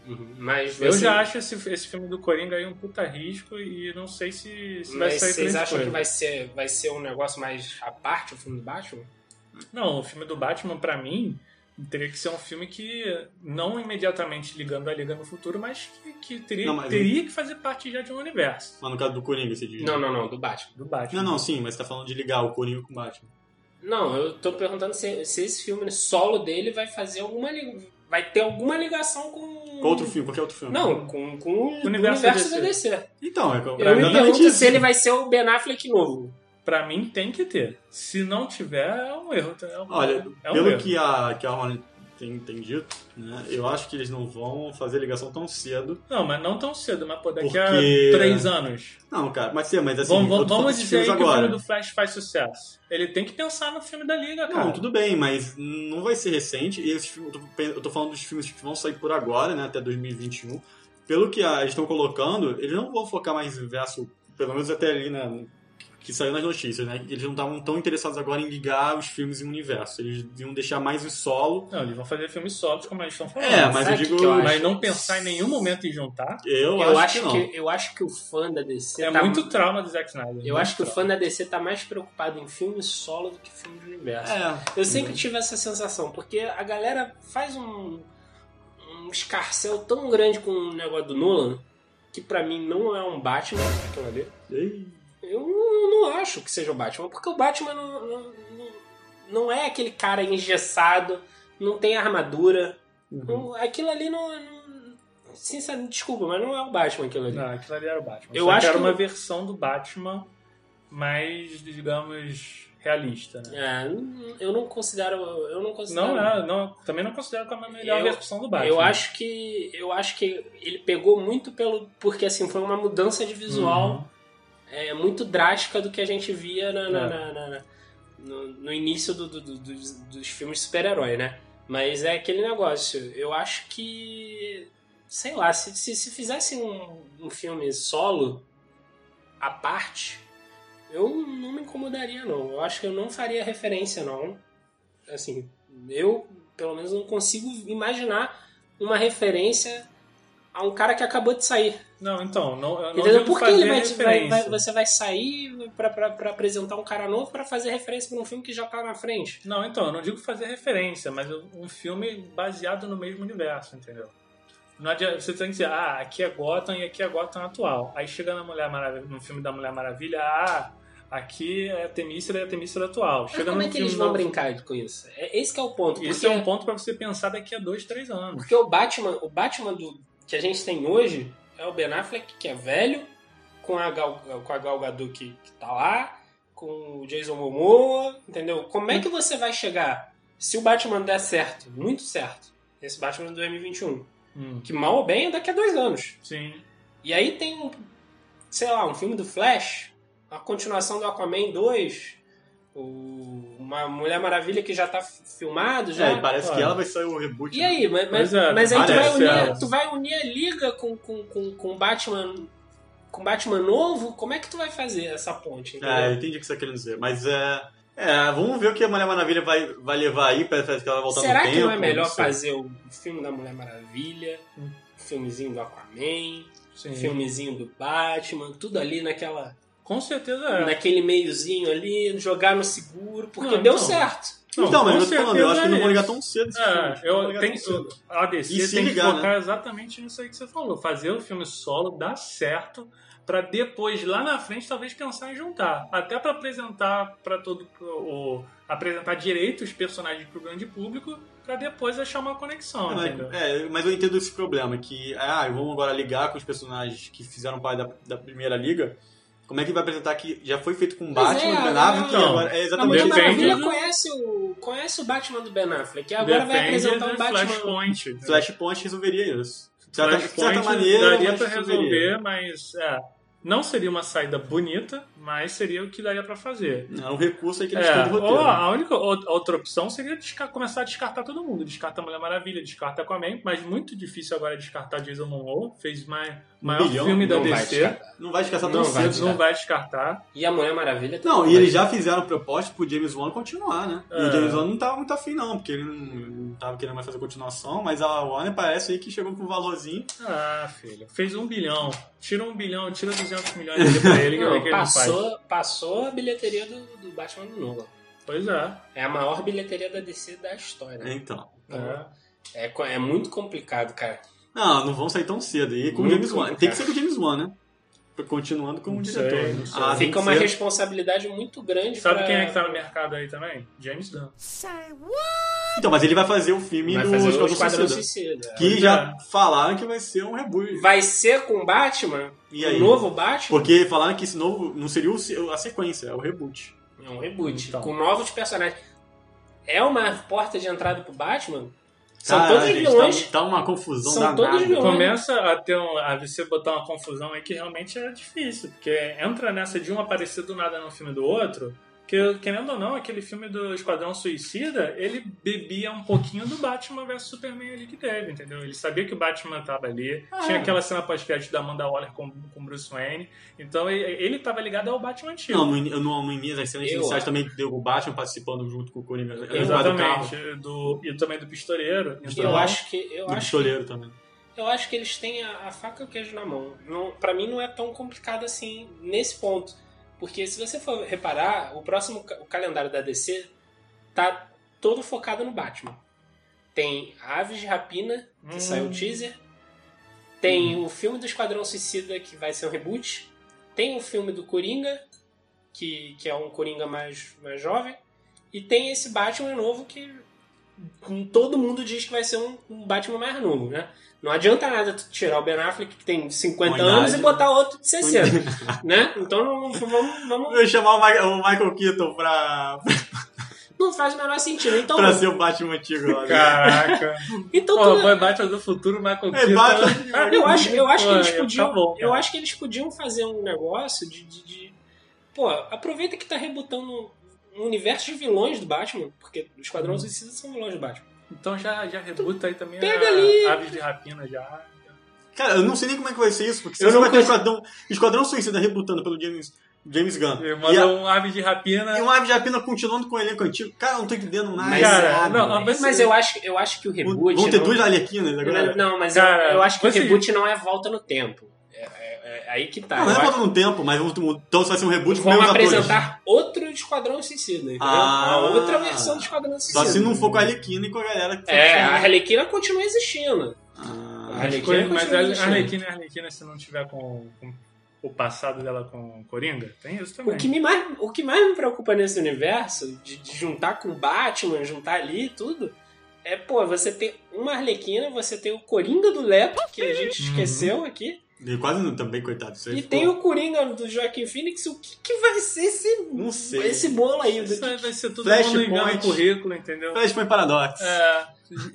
Uhum. Mas Eu você- já acho esse, esse filme do Coringa aí um puta risco e não sei se, se vai sair vocês acham coisa. que vai ser, vai ser um negócio mais à parte, o filme do Batman? Não, o filme do Batman, pra mim, teria que ser um filme que, não imediatamente ligando a Liga no futuro, mas que, que teria, Não, mas- teria que fazer parte já de um universo Mas no caso do Coringa, você diz. Não, não, não, do Batman. do Batman. Não, não, sim, mas você tá falando de ligar o Coringa com o Batman. Não, eu tô perguntando se, se esse filme solo dele vai fazer alguma li- vai ter alguma ligação com Com outro filme, qualquer outro filme. Não, com, com o universo universo, da DC. Então, é Eu me exatamente pergunto se ele vai ser o Ben Affleck novo. Pra mim, tem que ter. Se não tiver, é um erro. É um, Olha, é um pelo erro. que a, que a Hornet tem, tem dito, né, eu acho que eles não vão fazer ligação tão cedo. Não, mas não tão cedo, mas pô, daqui Porque- a três anos. Não, cara, mas sim, mas assim, vamos vamos desses dizer aí que filmes o agora. filme do Flash faz sucesso. Ele tem que pensar no filme da Liga, cara. Não, tudo bem, mas não vai ser recente. E esses eu, tô, eu tô falando dos filmes que vão sair por agora, né, até 2021. Pelo que a- eles estão colocando, eles não vão focar mais em verso, pelo menos até ali, né, que saiu nas notícias, né? Eles não estavam tão interessados agora em ligar os filmes em universo. Eles iam deixar mais em solo. Não, eles vão fazer filmes solos, como eles estão falando. É, mas sabe eu o digo. que eu acho? Mas não pensar em nenhum momento em juntar Eu, Eu, acho, acho que não. que, eu acho que o fã da DC é tá muito trauma do Zack Snyder. Eu muito acho que o trauma. fã da DC tá mais preocupado em filme solo do que filme de universo. É. Eu sempre tive essa sensação, porque a galera faz um, um escarcel tão grande com o negócio do Nolan, que pra mim não é um Batman, aquilo ali. Ei, Eu não, não acho que seja o Batman, porque o Batman não, não, não- não é aquele cara engessado, não tem armadura. Uhum. Não- aquilo ali não. não sinceramente, desculpa, mas não é o Batman aquilo ali. Não, aquilo ali era o Batman. Eu Só acho que era que- uma versão do Batman mais, digamos, realista, né? É, eu não considero. Eu não considero. Não, é, não, também não considero como a melhor Eu- versão do Batman. Eu acho que eu acho que ele pegou muito pelo porque assim foi uma mudança de visual Uhum. É, muito drástica do que a gente via na- na- É. na- na- no, no início do- do- do- dos, dos filmes de super-herói, né? Mas é aquele negócio. Eu acho que sei lá se, se, se fizesse um, um filme solo à parte eu não me incomodaria não. Eu acho que eu não faria referência não. Assim, eu pelo menos não consigo imaginar uma referência a um cara que acabou de sair. Não, então, não, não Entendeu? Por que ele vai, vai- vai- você vai sair pra apresentar um cara novo pra fazer referência pra um filme que já tá na frente? Não, então, eu não digo fazer referência, mas um filme baseado no mesmo universo, entendeu? Não adianta, você tem que dizer, ah, aqui é Gotham e aqui é Gotham atual. Aí chega na Mulher Maravilha, no filme da Mulher Maravilha, ah, aqui é a Temícera e a Temícera atual. Mas Chega como no é que eles vão novo- brincar com isso? É, esse que é o ponto. Isso porque- é um ponto pra você pensar daqui a dois, três anos. Porque o Batman, o Batman do, que a gente tem hoje é o Ben Affleck, que é velho, com a Gal, com a Gal Gadot que, que tá lá, com o Jason Momoa, entendeu? Como é que você vai chegar, se o Batman der certo, muito certo, esse Batman de 2021, Hum, que mal ou bem é daqui a dois anos. sim. E aí tem um, sei lá, um filme do Flash, a continuação do Aquaman 2, o- uma Mulher Maravilha que já tá filmado, já. É, parece que ela vai sair o reboot. E aí, mas, mas, é, mas aí tu vai, unir, ela. tu vai unir a liga com, com, com, com Batman com Batman novo? Como é que tu vai fazer essa ponte? entendeu? É, eu entendi o que você tá querendo dizer. Mas é. É, vamos ver o que a Mulher Maravilha vai, vai levar aí, parece que ela vai voltar Será no que tempo. não é melhor sei. fazer o filme da Mulher Maravilha, Hum. o filmezinho do Aquaman, sim. o filmezinho do Batman, tudo ali naquela, Com certeza é. naquele meiozinho ali, jogar no seguro, porque Não, deu então. certo. Não, então, mas eu tô falando, eu acho que não vão ligar certeza tão cedo esse É, filme. Não eu ligar tenho, cedo. a DC tem ligar, que focar exatamente nisso aí que você falou. Fazer o filme solo dar certo pra depois, lá na frente, talvez pensar em juntar. Até pra apresentar para todo o apresentar direito os personagens pro grande público pra depois achar uma conexão, É, mas, é, mas eu entendo esse problema, que ah, vamos agora ligar com os personagens que fizeram parte da, da primeira liga, Como é que vai apresentar que já foi feito com Pois Batman, é, do Ben Affleck, Não. agora... É A exatamente Mulher Depende Maravilha do- conhece o, conhece o Batman do Ben Affleck. E agora vai apresentar do um Batman. Flashpoint. Flashpoint resolveria isso. De certa, de certa maneira, daria pra resolveria. resolver, mas é, não seria uma saída bonita, mas seria o que daria pra fazer. É um recurso aí que eles É, têm de roteiro. ou a única ou- outra opção seria começar a descartar todo mundo. Descarta a Mulher Maravilha, descarta Aquaman, mas muito difícil agora descartar Jason Momoa. Fez mais, maior bilhão? filme da Não vai DC. descartar. Não vai descansar Não tão vai cedo. Não vai descartar. E a Mulher Maravilha também Não, e vai. eles já fizeram proposta pro James Wan continuar, né? E É. o James Wan não tava muito afim, não, porque ele não, não tava querendo mais fazer continuação, mas a Warner parece aí que chegou com um valorzinho. Ah, filho. Fez um bilhão. Tira um bilhão, tira 200 milhões dele pra ele, que Não, é que ele não faz. passou, passou a bilheteria do, do Batman do Nolan. Pois é. É a maior bilheteria da DC da história. Então. é. É, co- é muito complicado, cara. Não, não vão sair tão cedo. E com o James Wan. Tem que ser com o James Wan, né? Continuando como Não diretor. sei. Ah, tem Fica uma ser. responsabilidade muito grande Sabe pra... quem é que tá no mercado aí também? James Gunn. Então, mas ele vai fazer o filme Vai do fazer Esquadrão Esquadrão Suicida. Suicida. Que Pois já é. falaram que vai ser um reboot. Vai ser com Batman? E aí? O novo Batman? Porque falaram que esse novo não seria a sequência, é o reboot. É um reboot. Então. Com novos personagens. É uma porta de entrada pro Batman? São Cara, todos gente, vilões. Tá, tá uma confusão São danada. todos vilões. Começa a ter um, a você botar uma confusão aí que realmente é difícil, porque entra nessa de um aparecer do nada no filme do outro, que querendo ou não, aquele filme do Esquadrão Suicida, ele bebia um pouquinho do Batman vs Superman ali que teve, entendeu? Ele sabia que o Batman tava ali, Ah. tinha aquela cena pós-crédito da Amanda Waller com, com Bruce Wayne, então ele, ele tava ligado ao Batman antigo. Não, no, no, no início, as cenas iniciais também deu o Batman participando junto com o Coringa. Exatamente, carro, do, e também do Pistoleiro. Então, Eu acho que. Eu do acho que pistoleiro também. Eu acho que eles têm a, a faca e o queijo na mão. Não, para mim não é tão complicado assim nesse ponto. Porque se você for reparar, o próximo o calendário da DC tá todo focado no Batman. Tem Aves de Rapina, que Hum. saiu o teaser. Tem o filme do Esquadrão Suicida, que vai ser um reboot. Tem o filme do Coringa, que, que é um Coringa mais, mais jovem. E tem esse Batman novo que todo mundo diz que vai ser um, um Batman mais novo, né? Não adianta nada tu tirar o Ben Affleck, que tem 50 Com anos, idade, e botar outro de 60, né? Então não, vamos, vamos- Eu chamar o, Ma- o Michael Keaton pra, não faz o menor sentido. Então, pra ser o Batman antigo lá. né? Caraca. então Pô, tu- foi Batman do futuro, Michael É, Keaton. Batman- eu acho, eu acho que eles ia podiam, ficar bom, eu acho que eles podiam fazer um negócio de, de, de- pô, aproveita que tá rebutando um universo de vilões do Batman, porque os Esquadrão Suicida são vilões do Batman. Então já, já rebuta aí também Pega a ali. Aves de Rapina já. Cara, eu não sei nem como é que vai ser isso, porque Eu você não vai ter conheço. Esquadrão, Esquadrão Suicida rebutando pelo James, James Gunn. Ele E, a, um Aves de Rapina. e um Ave de Rapina continuando com o elenco antigo. Cara, eu não tô entendendo nada. Mas, cara, nada. não, Mas, mas- eu acho, eu acho que o reboot Vão ter não- duas Arlequinas agora. Não, mas Cara, eu, eu acho que você- o reboot não é volta no tempo. É, é- é aí que tá. Não, não é volta no tempo, mas vamos- então vai ser um reboot com atores. apresentar outro Esquadrão Suicida, entendeu? Ah. Uma outra versão do Esquadrão Suicida. Só se não for com a Arlequina e com a galera que É, foi- a Arlequina continua existindo. Ah, A Arlequina mas continua a existindo. Arlequina é Arlequina se não tiver com, com o passado dela com Coringa. Tem isso também. O que, me mais, o que mais me preocupa nesse universo, de, de juntar com o Batman, juntar ali e tudo, é, pô, você ter uma Arlequina, você tem o Coringa do Leto, que a gente esqueceu aqui, E quase não também, coitado. Isso aí e ficou- tem o Coringa do Joaquim Phoenix. O que, que vai ser esse, Não sei. esse bolo aí? Isso aí vai ser tudo Flashpoint. no currículo, entendeu? Flashpoint Paradox. É,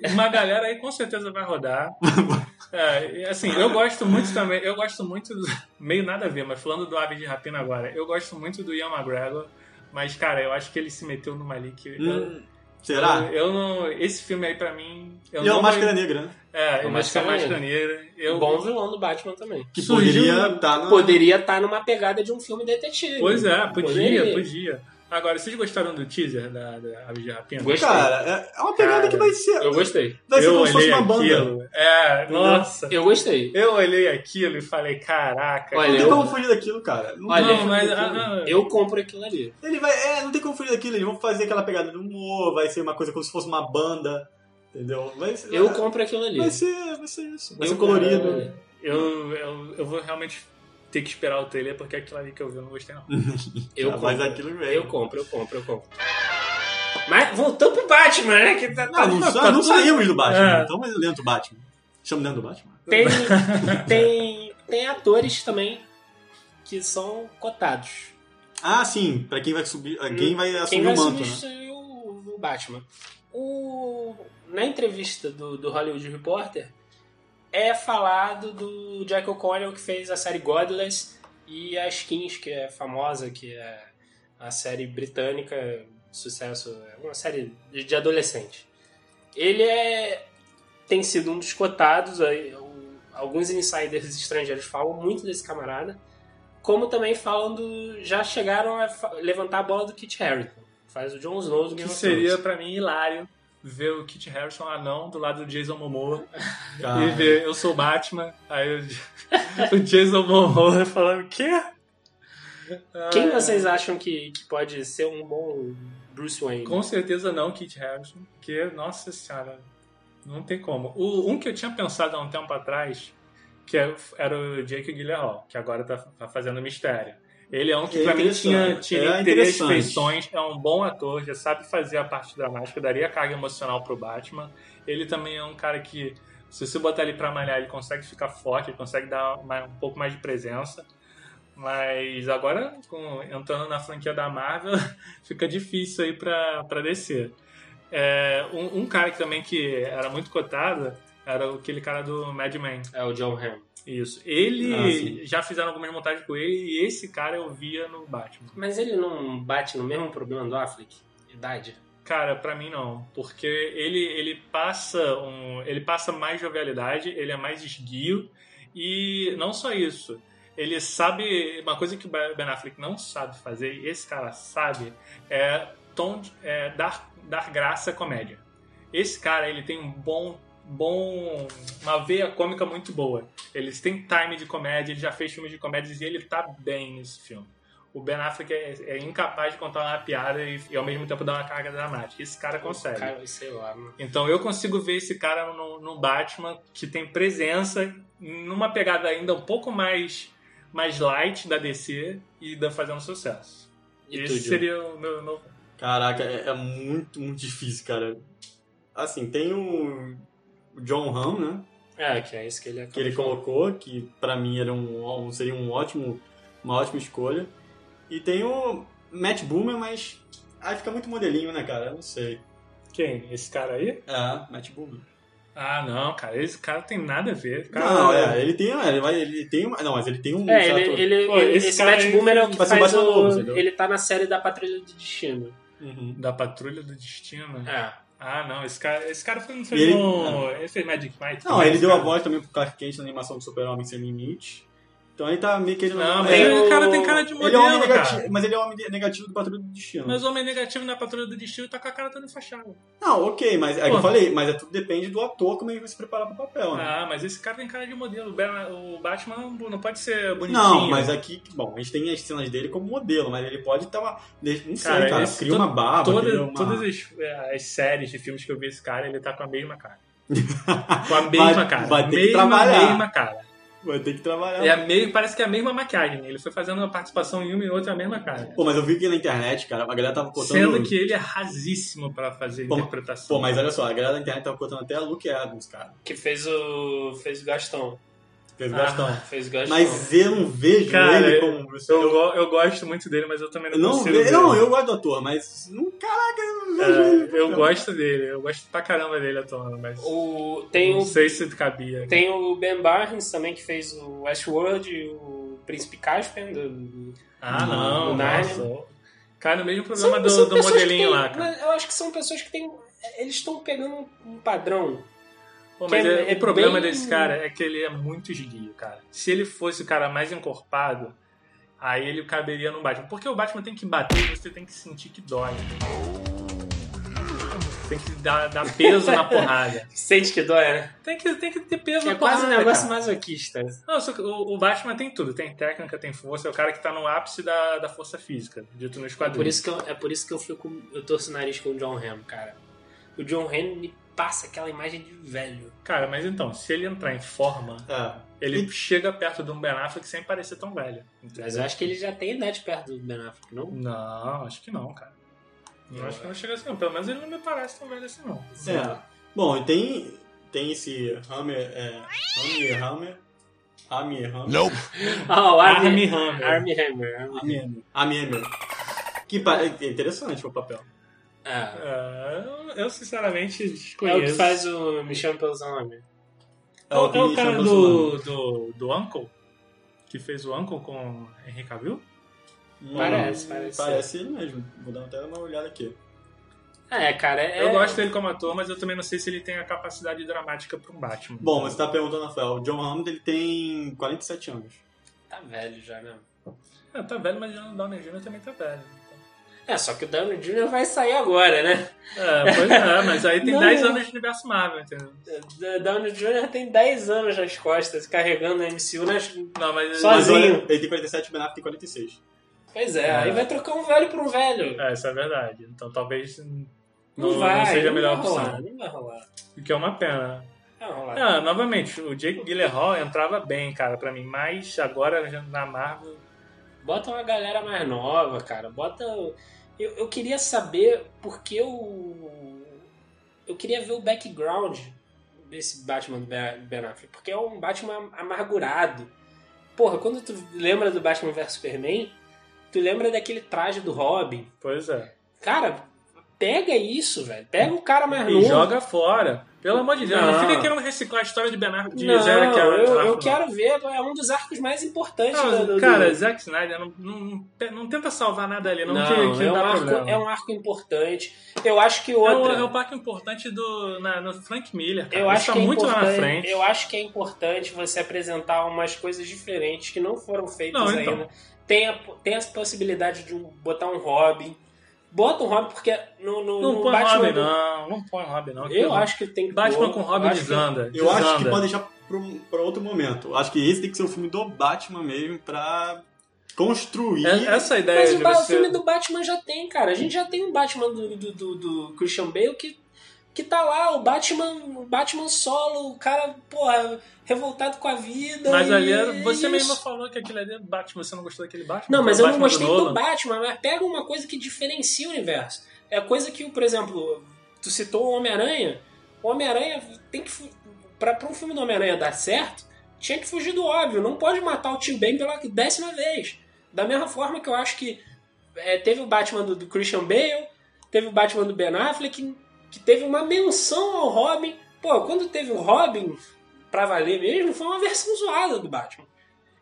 uma galera aí com certeza vai rodar. É, assim, eu gosto muito também, eu gosto muito, do- meio nada a ver, mas falando do Ave de Rapina agora, eu gosto muito do Ian McGregor, mas cara, eu acho que ele se meteu numa ali que. Hum, eu, será? Eu, eu não. Esse filme aí pra mim. Eu e é não o Máscara Negra, né? É, O eu acho que é Máscara Máscara Negra. Eu, Bom vilão do Batman também. Que Surgiu- poderia estar na... Poderia estar numa pegada de um filme detetive. Pois é, podia, podia. Agora, vocês gostaram do teaser da, da Ave de Rapina? Gostei. Cara, é- é uma pegada Cara, que vai ser... Eu gostei. Vai ser eu como se fosse uma banda. aquilo. É, nossa. Eu gostei. Eu olhei aquilo e falei, caraca. Olha, Não tem eu- como fugir daquilo, cara. Não Olha, tem não, como mas. fugir daquilo. ah, ah, Eu compro aquilo ali. Ele vai... É, não tem como fugir daquilo. Eles vão fazer aquela pegada de humor, vai ser uma coisa como se fosse uma banda, entendeu? Vai ser... Eu compro aquilo ali. Vai ser, vai ser isso. Vai Eu ser colorido. eu, eu, eu vou realmente ter que esperar o trailer, porque aquilo ali que eu vi eu não gostei, não. Eu Ah, mas compro. aquilo vem. Eu compro, eu compro, eu compro. Mas voltando pro Batman, né? Que tá, Não, não, Tá não saímos do Batman. É. Estamos dentro do Batman. Estamos dentro do Batman. Tem, tem, tem atores também que são cotados. Ah, sim, pra quem vai subir. Quem vai Quem assumir vai o manto, né? o, o Batman? O, na entrevista do, do Hollywood Reporter, é falado do Jack O'Connell que fez a série Godless e a Skins, que é famosa, que é a série britânica, sucesso, é uma série de, adolescente. Ele é, tem sido um dos cotados, alguns insiders estrangeiros falam muito desse camarada, como também falam do. já chegaram a levantar a bola do Kit Harington. Faz o Jon Snow do Que Game of seria pra mim hilário ver o Kit Harington anão do lado do Jason Momoa Cara, e ver eu sou Batman, aí o, o Jason Momoa falando quê? Quem Ah, vocês acham que, que pode ser um bom Bruce Wayne? Com certeza não Kit Harington, porque, nossa senhora, não tem como. O, um que eu tinha pensado há um tempo atrás, que é- era o Jake Gyllenhaal, que agora tá, tá fazendo mistério. Ele é um que É pra mim tinha, interessante, tinha, é interessante. feições, é um bom ator, já sabe fazer a parte dramática, daria carga emocional pro Batman. Ele também é um cara que, se você botar ele pra malhar, ele consegue ficar forte, ele consegue dar um pouco mais de presença. Mas agora, com- entrando na franquia da Marvel, fica difícil aí pra, pra descer. É, um, um cara que também que era muito cotado era aquele cara do Mad Men. É o John Hamm. Isso. Ele Ah, já fizeram algumas montagens com ele e esse cara eu via no Batman. Mas ele não bate no mesmo problema do Affleck? Idade? Cara, pra mim não, porque ele ele passa um, ele passa mais jovialidade, ele é mais esguio e não só isso, ele sabe uma coisa que o Ben Affleck não sabe fazer, e esse cara sabe, é tom é, dar dar graça à comédia. Esse cara ele tem um bom bom uma veia cômica muito boa. Ele tem time de comédia, ele já fez filmes de comédias e ele tá bem nesse filme. O Ben Affleck é, é incapaz de contar uma piada e, e, ao mesmo tempo dar uma carga dramática. Esse cara consegue. Cara, sei lá. Então eu consigo ver esse cara no, no Batman que tem presença numa pegada ainda um pouco mais mais light da DC e da fazendo sucesso. E Esse tu, Gil? seria o meu, meu Caraca, é, é muito, muito difícil, cara. Assim, tem o John Hamm, né? É, que é isso que ele Que ele colocou, que pra mim era um, um- seria um ótimo, uma ótima escolha. E tem o Matt Boomer, mas aí fica muito modelinho, né, cara? Eu não sei. quem? Esse cara aí? É, Matt Boomer. Ah, não, cara, esse cara tem nada a ver. Cara, Não, é, ele tem, ele vai, ele tem uma, não, mas ele tem um É, ele, ele, Pô, ele- esse esse, Matt Boomer é o que faz Batman o... ele tá na série da Patrulha do Destino. Uhum. Da Patrulha do Destino. É. Ah, não, esse cara, esse cara foi, fez E ele- um. Ele fez Magic Mike. Não, ele deu a cara. voz também pro Clark Kent na animação do Super-Homem Sem Limite. Então ele tá meio querendo... Não, mas ele- o cara tem cara de Ele modelo, é homem cara. negativo, mas ele é homem negativo do Patrulha do Destino. Mas o homem negativo na Patrulha do Destino tá com a cara toda enfaixada. Não, ok, mas é que eu falei, mas é tudo depende do ator como ele vai se preparar pro papel, né? Ah, mas esse cara tem cara de modelo. O Batman não, pode ser bonitinho. Não, mas aqui, bom, a gente tem as cenas dele como modelo, mas ele pode estar uma. Não sei, Cara, cara, esse- cria uma barba, Toda- uma... Todas as, é, as séries de filmes que eu vi esse cara, ele tá com a mesma cara. Com a mesma cara. vai ter que mesma, trabalhar. mesma cara. Vai ter que trabalhar. É a me... Parece que é a mesma maquiagem. Ele foi fazendo uma participação em uma e outra a mesma cara. Pô, mas eu vi que na internet, cara, a galera tava contando. Sendo que ele é rasíssimo pra fazer Pô, interpretação. Pô, mas olha só, a galera da internet tava contando até a Luke Adams, cara. Que fez o... fez o Gastão. Fez o Ah. Fez o Gastão. Mas eu não vejo Cara, ele eu- como Bruce Eu, Wayne. go- eu gosto muito dele, mas eu também não Eu não, consigo ve- ver. não, eu gosto do ator, mas. Não, caraca, eu não vejo ele. É, eu gosto dele, eu gosto pra caramba dele atuando, mas O... Tem não o... sei se cabia. Tem o Ben Barnes também, que fez o Westworld e o Príncipe Caspian. Do... do- Ah, não, O nossa. Cai no mesmo problema São- do, são do modelinho têm- lá, cara. Eu acho que são pessoas que têm... Eles estão pegando um padrão. Pô, mas é- é- é o problema bem- desse cara é que ele é muito esguio, cara. Se ele fosse o cara mais encorpado, aí ele caberia no Batman. Porque o Batman tem que bater e você tem que sentir que dói. Tem que dar, dar peso na porrada. Sente que dói, né? Tem que, tem que ter peso É na quase um porrada, negócio cara. masoquista. Não, o, o Batman tem tudo. Tem técnica, tem força. É o cara que tá no ápice da, da força física, dito nos É quadrinhos. por isso que eu, é por isso que eu fico. Eu torço o nariz com o John Hamm, cara. O John Hamm passa aquela imagem de velho. Cara, mas então, se ele entrar em forma, É. ele chega perto de um Ben Affleck sem parecer tão velho. entendeu? Mas eu acho que ele já tem idade perto do Ben Affleck, não? Não, acho que não, cara. Eu acho que não chega assim, não. Pelo menos ele não me parece tão velho assim, não. É. Bom, e tem, tem esse Hammer, é, Hammer Hammer, Armie Hammer. Nope. Ah, o Army, Armie Hammer. Armie Hammer. Armie Hammer. Armie Hammer. Que pa- é interessante o papel. É. É, eu- sinceramente É desconheço. o que faz o Me Chame Pelo Seu Nome. É o, que é o cara do, do, do Uncle? Que fez o Uncle com o Henry Cavill? Parece, parece Parece ele mesmo. Vou dar até uma olhada aqui. É, cara, é... Eu gosto dele como ator, mas eu também não sei se ele tem a capacidade dramática pra um Batman. Bom, você tá perguntando, Rafael. O John Hammond ele tem 47 anos. Tá velho já, né? É, tá velho, mas o Downey Jr. também tá velho. É, só que o Downey Jr. vai sair agora, né? É, pois é, mas aí tem Não. 10 anos de universo Marvel, entendeu? O Downey Jr. tem 10 anos nas costas, carregando a MCU nas... Não, mas... Mas Sozinho. olha, ele tem 47 e o Ben Affleck tem 46. Pois é, aí vai trocar um velho por um velho. É, isso é verdade. Então talvez Não, não, vai, não seja a não melhor vai rolar, opção. não vai rolar. O que é uma pena. Não vai rolar. Ah, novamente, o Jake Gyllenhaal entrava bem, cara, pra mim. Mas agora na Marvel... Bota uma galera mais nova, cara. Bota. Eu, eu queria saber porque o. Eu queria ver o background desse Batman do Ben Affleck. Porque é um Batman amargurado. Porra, quando tu lembra do Batman vs Superman, tu lembra daquele traje do Robin. Pois é. Cara, pega isso, velho. Pega o cara mais E novo. joga fora. Pelo amor de Deus, não, Não. fica querendo reciclar a história de Ben Affleck de Não, Zero que é eu, eu não. quero ver. É um dos arcos mais importantes Não, do, do- cara, do- Zack Snyder não, não, não tenta salvar nada ali, não, Não, que, que é, um arco, é um arco importante. Eu acho que É o, outra. é o parque importante do na, no Frank Miller, cara. Eu acho tá que é muito lá na frente. Eu acho que é importante você apresentar umas coisas diferentes que não foram feitas então. ainda. Tem a, tem a possibilidade de um- botar um Robin. Bota um Robin porque no, no, Não no põe Batman Robin, não. Não põe Robin, não. Eu Não. acho que tem que Batman pôr. com Robin Eu acho que- desanda. Eu acho que pode deixar pra, um- pra outro momento. Acho que esse tem que ser o filme do Batman mesmo pra construir. É- Essa ideia Mas de o você... filme do Batman já tem, cara. A gente já tem um Batman do, do, do- do Christian Bale que, que tá lá, o Batman, o Batman solo, o cara, porra, revoltado com a vida. Mas e ali, era- você isso. mesmo falou que aquele ali é Batman. Você não gostou daquele Batman? Não, mas eu não Batman gostei Nolan. do Batman, mas pega uma coisa que diferencia o universo. É coisa que, por exemplo, tu citou o Homem-Aranha. O Homem-Aranha tem que. Pra, pra um filme do Homem-Aranha dar certo, tinha que fugir do óbvio. Não pode matar o Tim Bane pela décima vez. Da mesma forma que eu acho que é, teve o Batman do, do Christian Bale, teve o Batman do Ben Affleck, que, teve uma menção ao Robin. Pô, quando teve o Robin pra valer mesmo, foi uma versão zoada do Batman.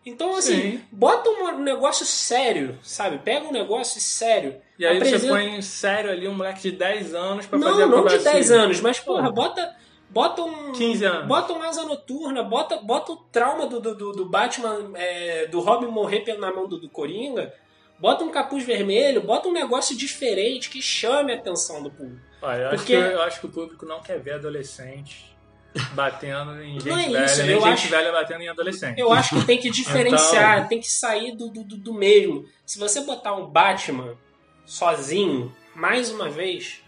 Então, assim, Sim. bota um negócio sério, sabe? Pega um negócio sério. E aí você apresenta- põe sério ali um moleque de 10 anos pra fazer Não, a não de acrobacia. 10 anos, mas, porra, bota, bota um. 15 anos. Bota um asa noturna, bota, bota o trauma do, do, do- Batman, é, do Robin morrer na mão do, do Coringa. Bota um capuz vermelho, bota um negócio diferente que chame a atenção do público. Olha, eu, acho Porque- que, eu acho que o público não quer ver adolescente batendo em gente Não é velha, isso, nem eu gente acho- velha batendo em adolescente. Eu acho que tem que diferenciar, Então- tem que sair do, do- do mesmo. Se você botar um Batman sozinho, mais uma vez,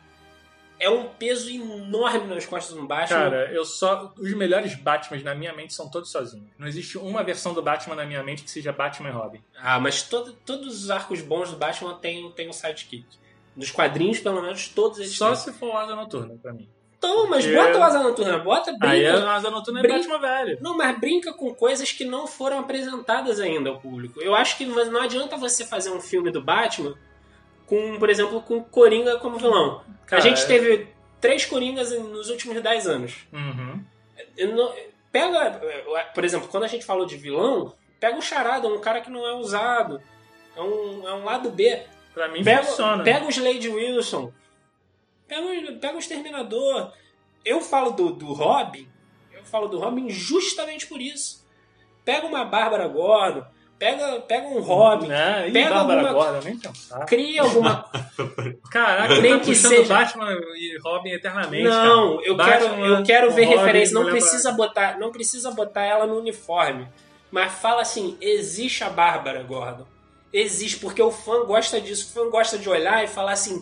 é um peso enorme nas costas de um Batman. Cara, eu só. Os melhores Batmans na minha mente são todos sozinhos. Não existe uma versão do Batman na minha mente que seja Batman e Robin. Ah, mas todo- todos os arcos bons do Batman tem, tem um sidekick. Dos quadrinhos, pelo menos, todos eles Só têm. se for o Asa Noturna pra mim. Então, mas Porque- bota o Asa Noturna, bota, brinca. Aí a Asa Noturna é Brinca- Batman velho. Não, mas brinca com coisas que não foram apresentadas ainda ao público. Eu acho que não adianta você fazer um filme do Batman com, por exemplo, com Coringa como vilão. Cara, a gente é- teve três Coringas nos últimos dez anos. Uhum. Não- pega, por exemplo, quando a gente falou de vilão, pega o Charada, um cara que não é usado. É um, é um lado B. Pra mim Pega, funciona. pega o Slade Wilson. Pega, o- pega o Exterminador. Eu falo do, do Robin. Eu falo do Robin justamente por isso. Pega uma Bárbara Gordon. Pega, pega um Robin. Né? E Pega Bárbara alguma- Gordon, nem pensar. Cria alguma. Caraca, Nem tá que seja- Batman e Robin eternamente. Não, cara. eu Batman quero, eu quero ver Robin, referência. Não precisa botar, não precisa botar ela no uniforme. Mas fala assim: existe a Bárbara Gordon. Existe, porque o fã gosta disso. O fã gosta de olhar e falar assim,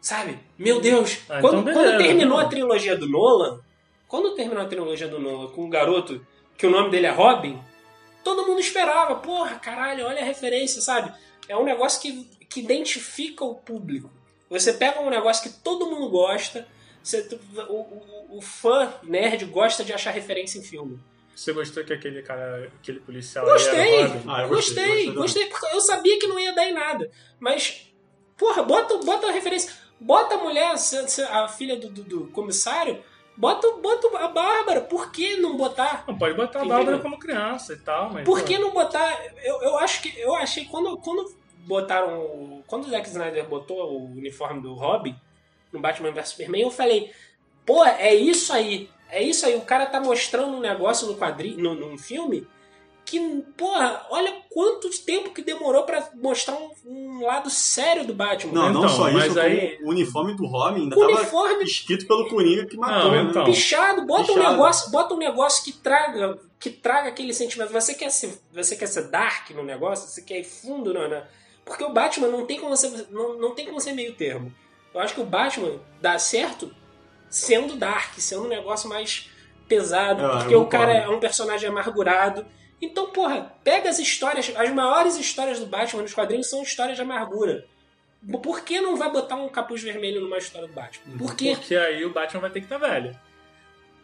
sabe? Meu Deus! Ah, quando, então quando terminou então. a trilogia do Nolan, quando terminou a trilogia do Nolan com um garoto que o nome dele é Robin, todo mundo esperava. Porra, caralho, olha a referência, sabe? É um negócio que, que identifica o público. Você pega um negócio que todo mundo gosta, você- o, o- o fã nerd gosta de achar referência em filme. Você gostou que aquele cara, aquele policial Gostei, era? Ah, gostei, gostei, gostei, porque eu sabia que não ia dar em nada. Mas, porra, bota, bota a referência. Bota a mulher, a filha do, do- do comissário, bota, bota a Bárbara. Por que não botar? Não, pode botar a? Bárbara como criança e tal, mas... Por que não botar. Eu, eu acho que. Eu achei quando, quando botaram. Quando o Zack Snyder botou o uniforme do Robin no Batman vs Superman, eu falei, pô, é isso aí. É isso aí. O cara tá mostrando um negócio no quadrinho, no, num filme, que, porra, olha quanto tempo que demorou pra mostrar um, um lado sério do Batman. Não, não Então, só mas isso, aí- o uniforme do Robin ainda O tava uniforme escrito pelo Coringa que matou, Não, né? então. pichado, bota um Pichado. negócio, bota um negócio que traga, que traga aquele sentimento. Você quer ser, você quer ser dark no negócio, você quer ir fundo, não, não. Porque o Batman não tem como ser, não, não tem como ser meio termo. Eu acho que o Batman dá certo sendo dark, sendo um negócio mais pesado, Eu- porque o cara é um personagem amargurado. Então, porra, pega as histórias, as maiores histórias do Batman nos quadrinhos são histórias de amargura. Por que não vai botar um capuz vermelho numa história do Batman? Por quê? Porque aí o Batman vai ter que estar velho.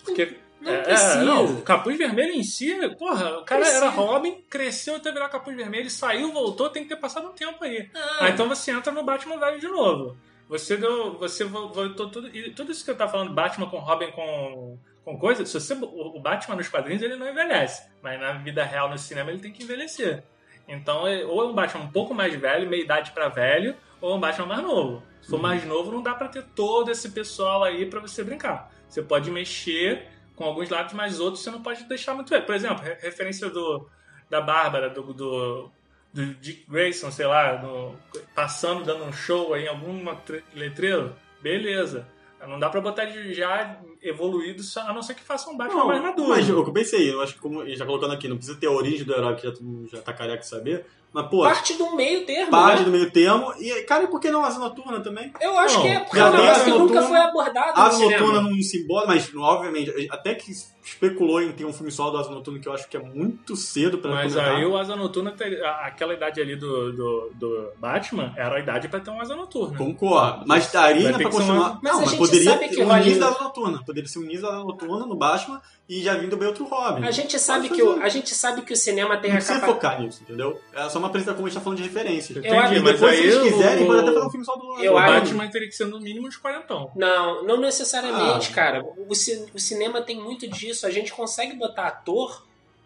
Porque... Não é, precisa. é, não, o capuz vermelho em si, porra, o cara Precisa. era Robin, cresceu até virar capuz vermelho, saiu, voltou, tem que ter passado um tempo aí. Ah, Ah, então você entra no Batman velho de novo. Você deu. Você vo- voltou tudo. E tudo isso que eu tava falando, Batman com Robin com. Com coisa, se você. O Batman nos quadrinhos ele não envelhece. Mas na vida real, no cinema, ele tem que envelhecer. Então, é- ou é um Batman um pouco mais velho, meia idade pra velho, ou é um Batman mais novo. Se for mais novo, não dá pra ter todo esse pessoal aí pra você brincar. Você pode mexer com alguns lados, mas outros você não pode deixar muito velho. Por exemplo, re- referência do, da Bárbara, do, do, do Dick Grayson, sei lá, no- passando, dando um show aí em alguma tre- letreiro, beleza. Não dá pra botar de já evoluído, a não ser que faça um Batman mais maduro. mas eu pensei, eu acho que como já colocando aqui, não precisa ter a origem do herói que já, já tá careca de saber, mas pô, parte do meio termo. parte né? do meio termo, e cara, e por que não asa noturna também? Eu acho Não, que é porque é um negócio que nunca foi abordado Asa. Noturna não simbólico, mas obviamente, até que especulou em ter um filme solo do Asa Noturna que eu acho que é muito cedo pra Mas comentar. aí o Asa Noturna, aquela idade ali do, do, do Batman, era a idade pra ter um Asa Noturna. Concordo. Mas daria pra continuar. uma- Mas não, a mas gente poderia sabe ter que o início da Asa Noturna. Poderia ser o início da Asa Noturna no Batman e já vindo bem outro Robin. A gente sabe Pode que o, a gente sabe que o cinema tem Não a precisa capacidade. focar nisso, entendeu? É só uma apresentação como a gente tá falando de referência. Eu e acho- depois, mas se aí eles o- quiserem, pode até fazer um filme só do Eu o acho- Batman teria que ser no mínimo de quarentão. Não, não necessariamente, Ah. cara. O, ci- o cinema tem muito disso. A gente consegue botar ator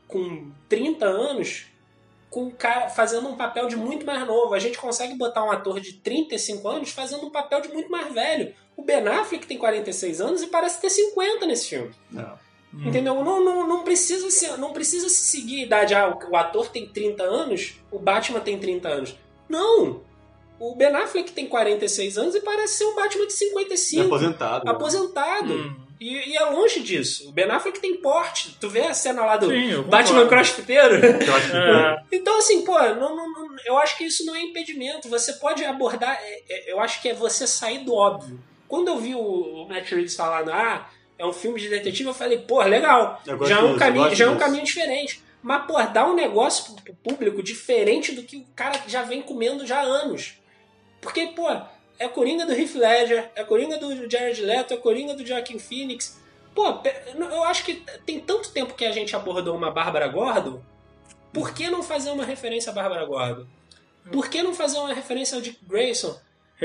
com 30 anos com um cara fazendo um papel de muito mais novo. A gente consegue botar um ator de 35 anos fazendo um papel de muito mais velho. O Ben Affleck tem 46 anos e parece ter 50 nesse filme. Hum. Entendeu? Não, não, não, precisa se, não precisa se seguir a idade. Ah, o, o ator tem 30 anos, o Batman tem 30 anos. Não! O Ben Affleck tem 46 anos e parece ser um Batman de É 55. aposentado. né? aposentado. Hum. E, e é longe disso. O Ben Affleck tem porte. Tu vê a cena lá do Sim, Batman crossfiteiro? Eu acho que- É, Então, assim, pô, não, não- não- eu acho que isso não é impedimento. Você pode abordar. é- é- eu acho que é você sair do óbvio. Quando eu vi o, o Matt Reeves falando, ah, é um filme de detetive, eu falei, pô, legal. Já é um disso, caminho, já é um caminho diferente. Mas, pô, dá um negócio pro, público diferente do que o cara já vem comendo já há anos. Porque, pô, é Coringa do Heath Ledger, é Coringa do Jared Leto, é Coringa do Joaquin Phoenix. Pô, eu acho que tem tanto tempo que a gente abordou uma Bárbara Gordon, por que não fazer uma referência à Bárbara Gordon? Por que não fazer uma referência ao Dick Grayson?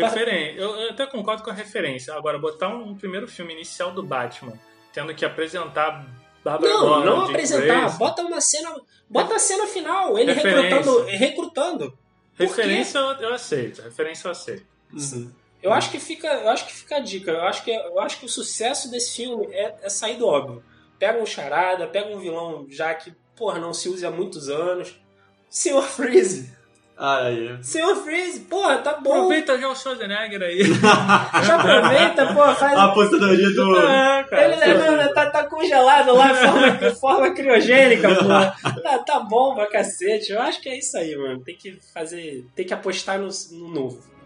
Referência. Eu, eu até concordo com a referência. Agora, botar um, primeiro filme inicial do Batman, tendo que apresentar Bárbara Não, Gordon, não Dick apresentar, Grayson. bota uma cena, bota a cena final, ele Referência. recrutando, recrutando. Referência eu, eu aceito. Referência eu aceito. Uhum. Eu acho que fica, eu acho que fica a dica. Eu acho que, eu acho que o sucesso desse filme é, é sair do óbvio. Pega um charada, pega um vilão já que, porra, não se usa há muitos anos. Senhor Freeze. Ah, aí. Senhor Freeze, porra, tá bom. Aproveita já o Schwarzenegger aí. Já aproveita, porra, faz. A aposentadoria do. é, cara. Ele não, não, tá, tá congelado lá de forma, forma criogênica, porra. Tá, tá bom pra cacete. Eu acho que é isso aí, mano. Tem que fazer. Tem que apostar no, no novo.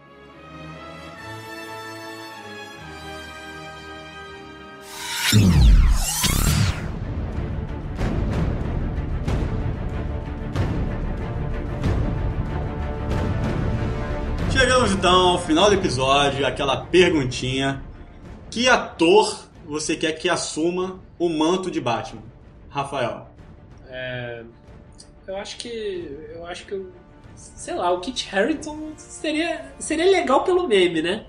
Então ao final do episódio, aquela perguntinha. Que ator você quer que assuma o manto de Batman? Rafael. É, eu acho que. Eu acho que. eu- Sei lá, o Kit Harington seria, seria legal pelo meme, né?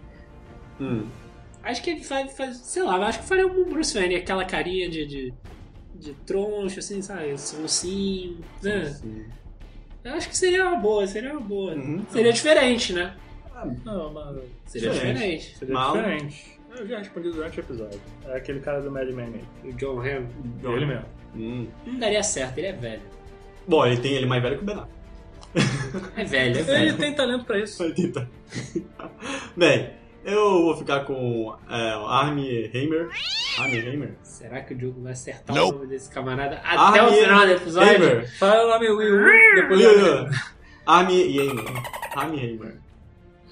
Hum. Acho que ele faz, faz sei lá, acho que faria um Bruce Wayne, aquela carinha de, de, de troncho, assim, sabe? Sonsinho, né? Sim. Eu acho que seria uma boa, seria uma boa. Uhum. Seria diferente, né? Não, mas Seria Diferente. diferente. seria Mal. diferente. Eu já respondi durante o episódio. É aquele cara do Mad Men aí. O John Hamm Ele mesmo. Hum. não daria certo, ele é velho. Bom, ele tem ele é mais velho que o Ben Affleck. É velho, é Ele velho. tem talento pra isso. Vai tentar. Bem, eu vou ficar com é, o Armie Hammer. Armie Hammer? Será que o Diogo vai acertar o nome desse camarada até o Armie final do episódio? Hammer. Fala lá meu Will. Depois Will. Armie Hammer. Armie Hammer.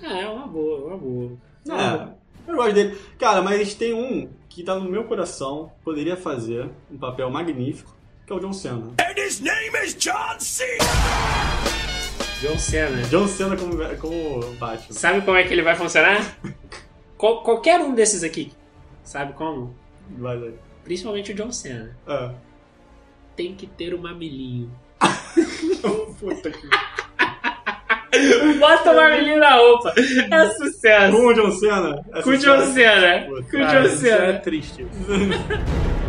Ah, é uma boa, uma boa. É, eu gosto dele. Cara, mas tem um que tá no meu coração, poderia fazer um papel magnífico, que é o John Cena. John Cena. John Cena como, como Batman. Sabe como é que ele vai funcionar? Qual- qualquer um desses aqui. Sabe como? Vai lá. Principalmente o John Cena. É. Tem que ter um mamilinho. Puta que... Bota o mamilinho na roupa. É sucesso. Com o John Cena? é Com o. John Cena. Com o John isso é Cena. triste.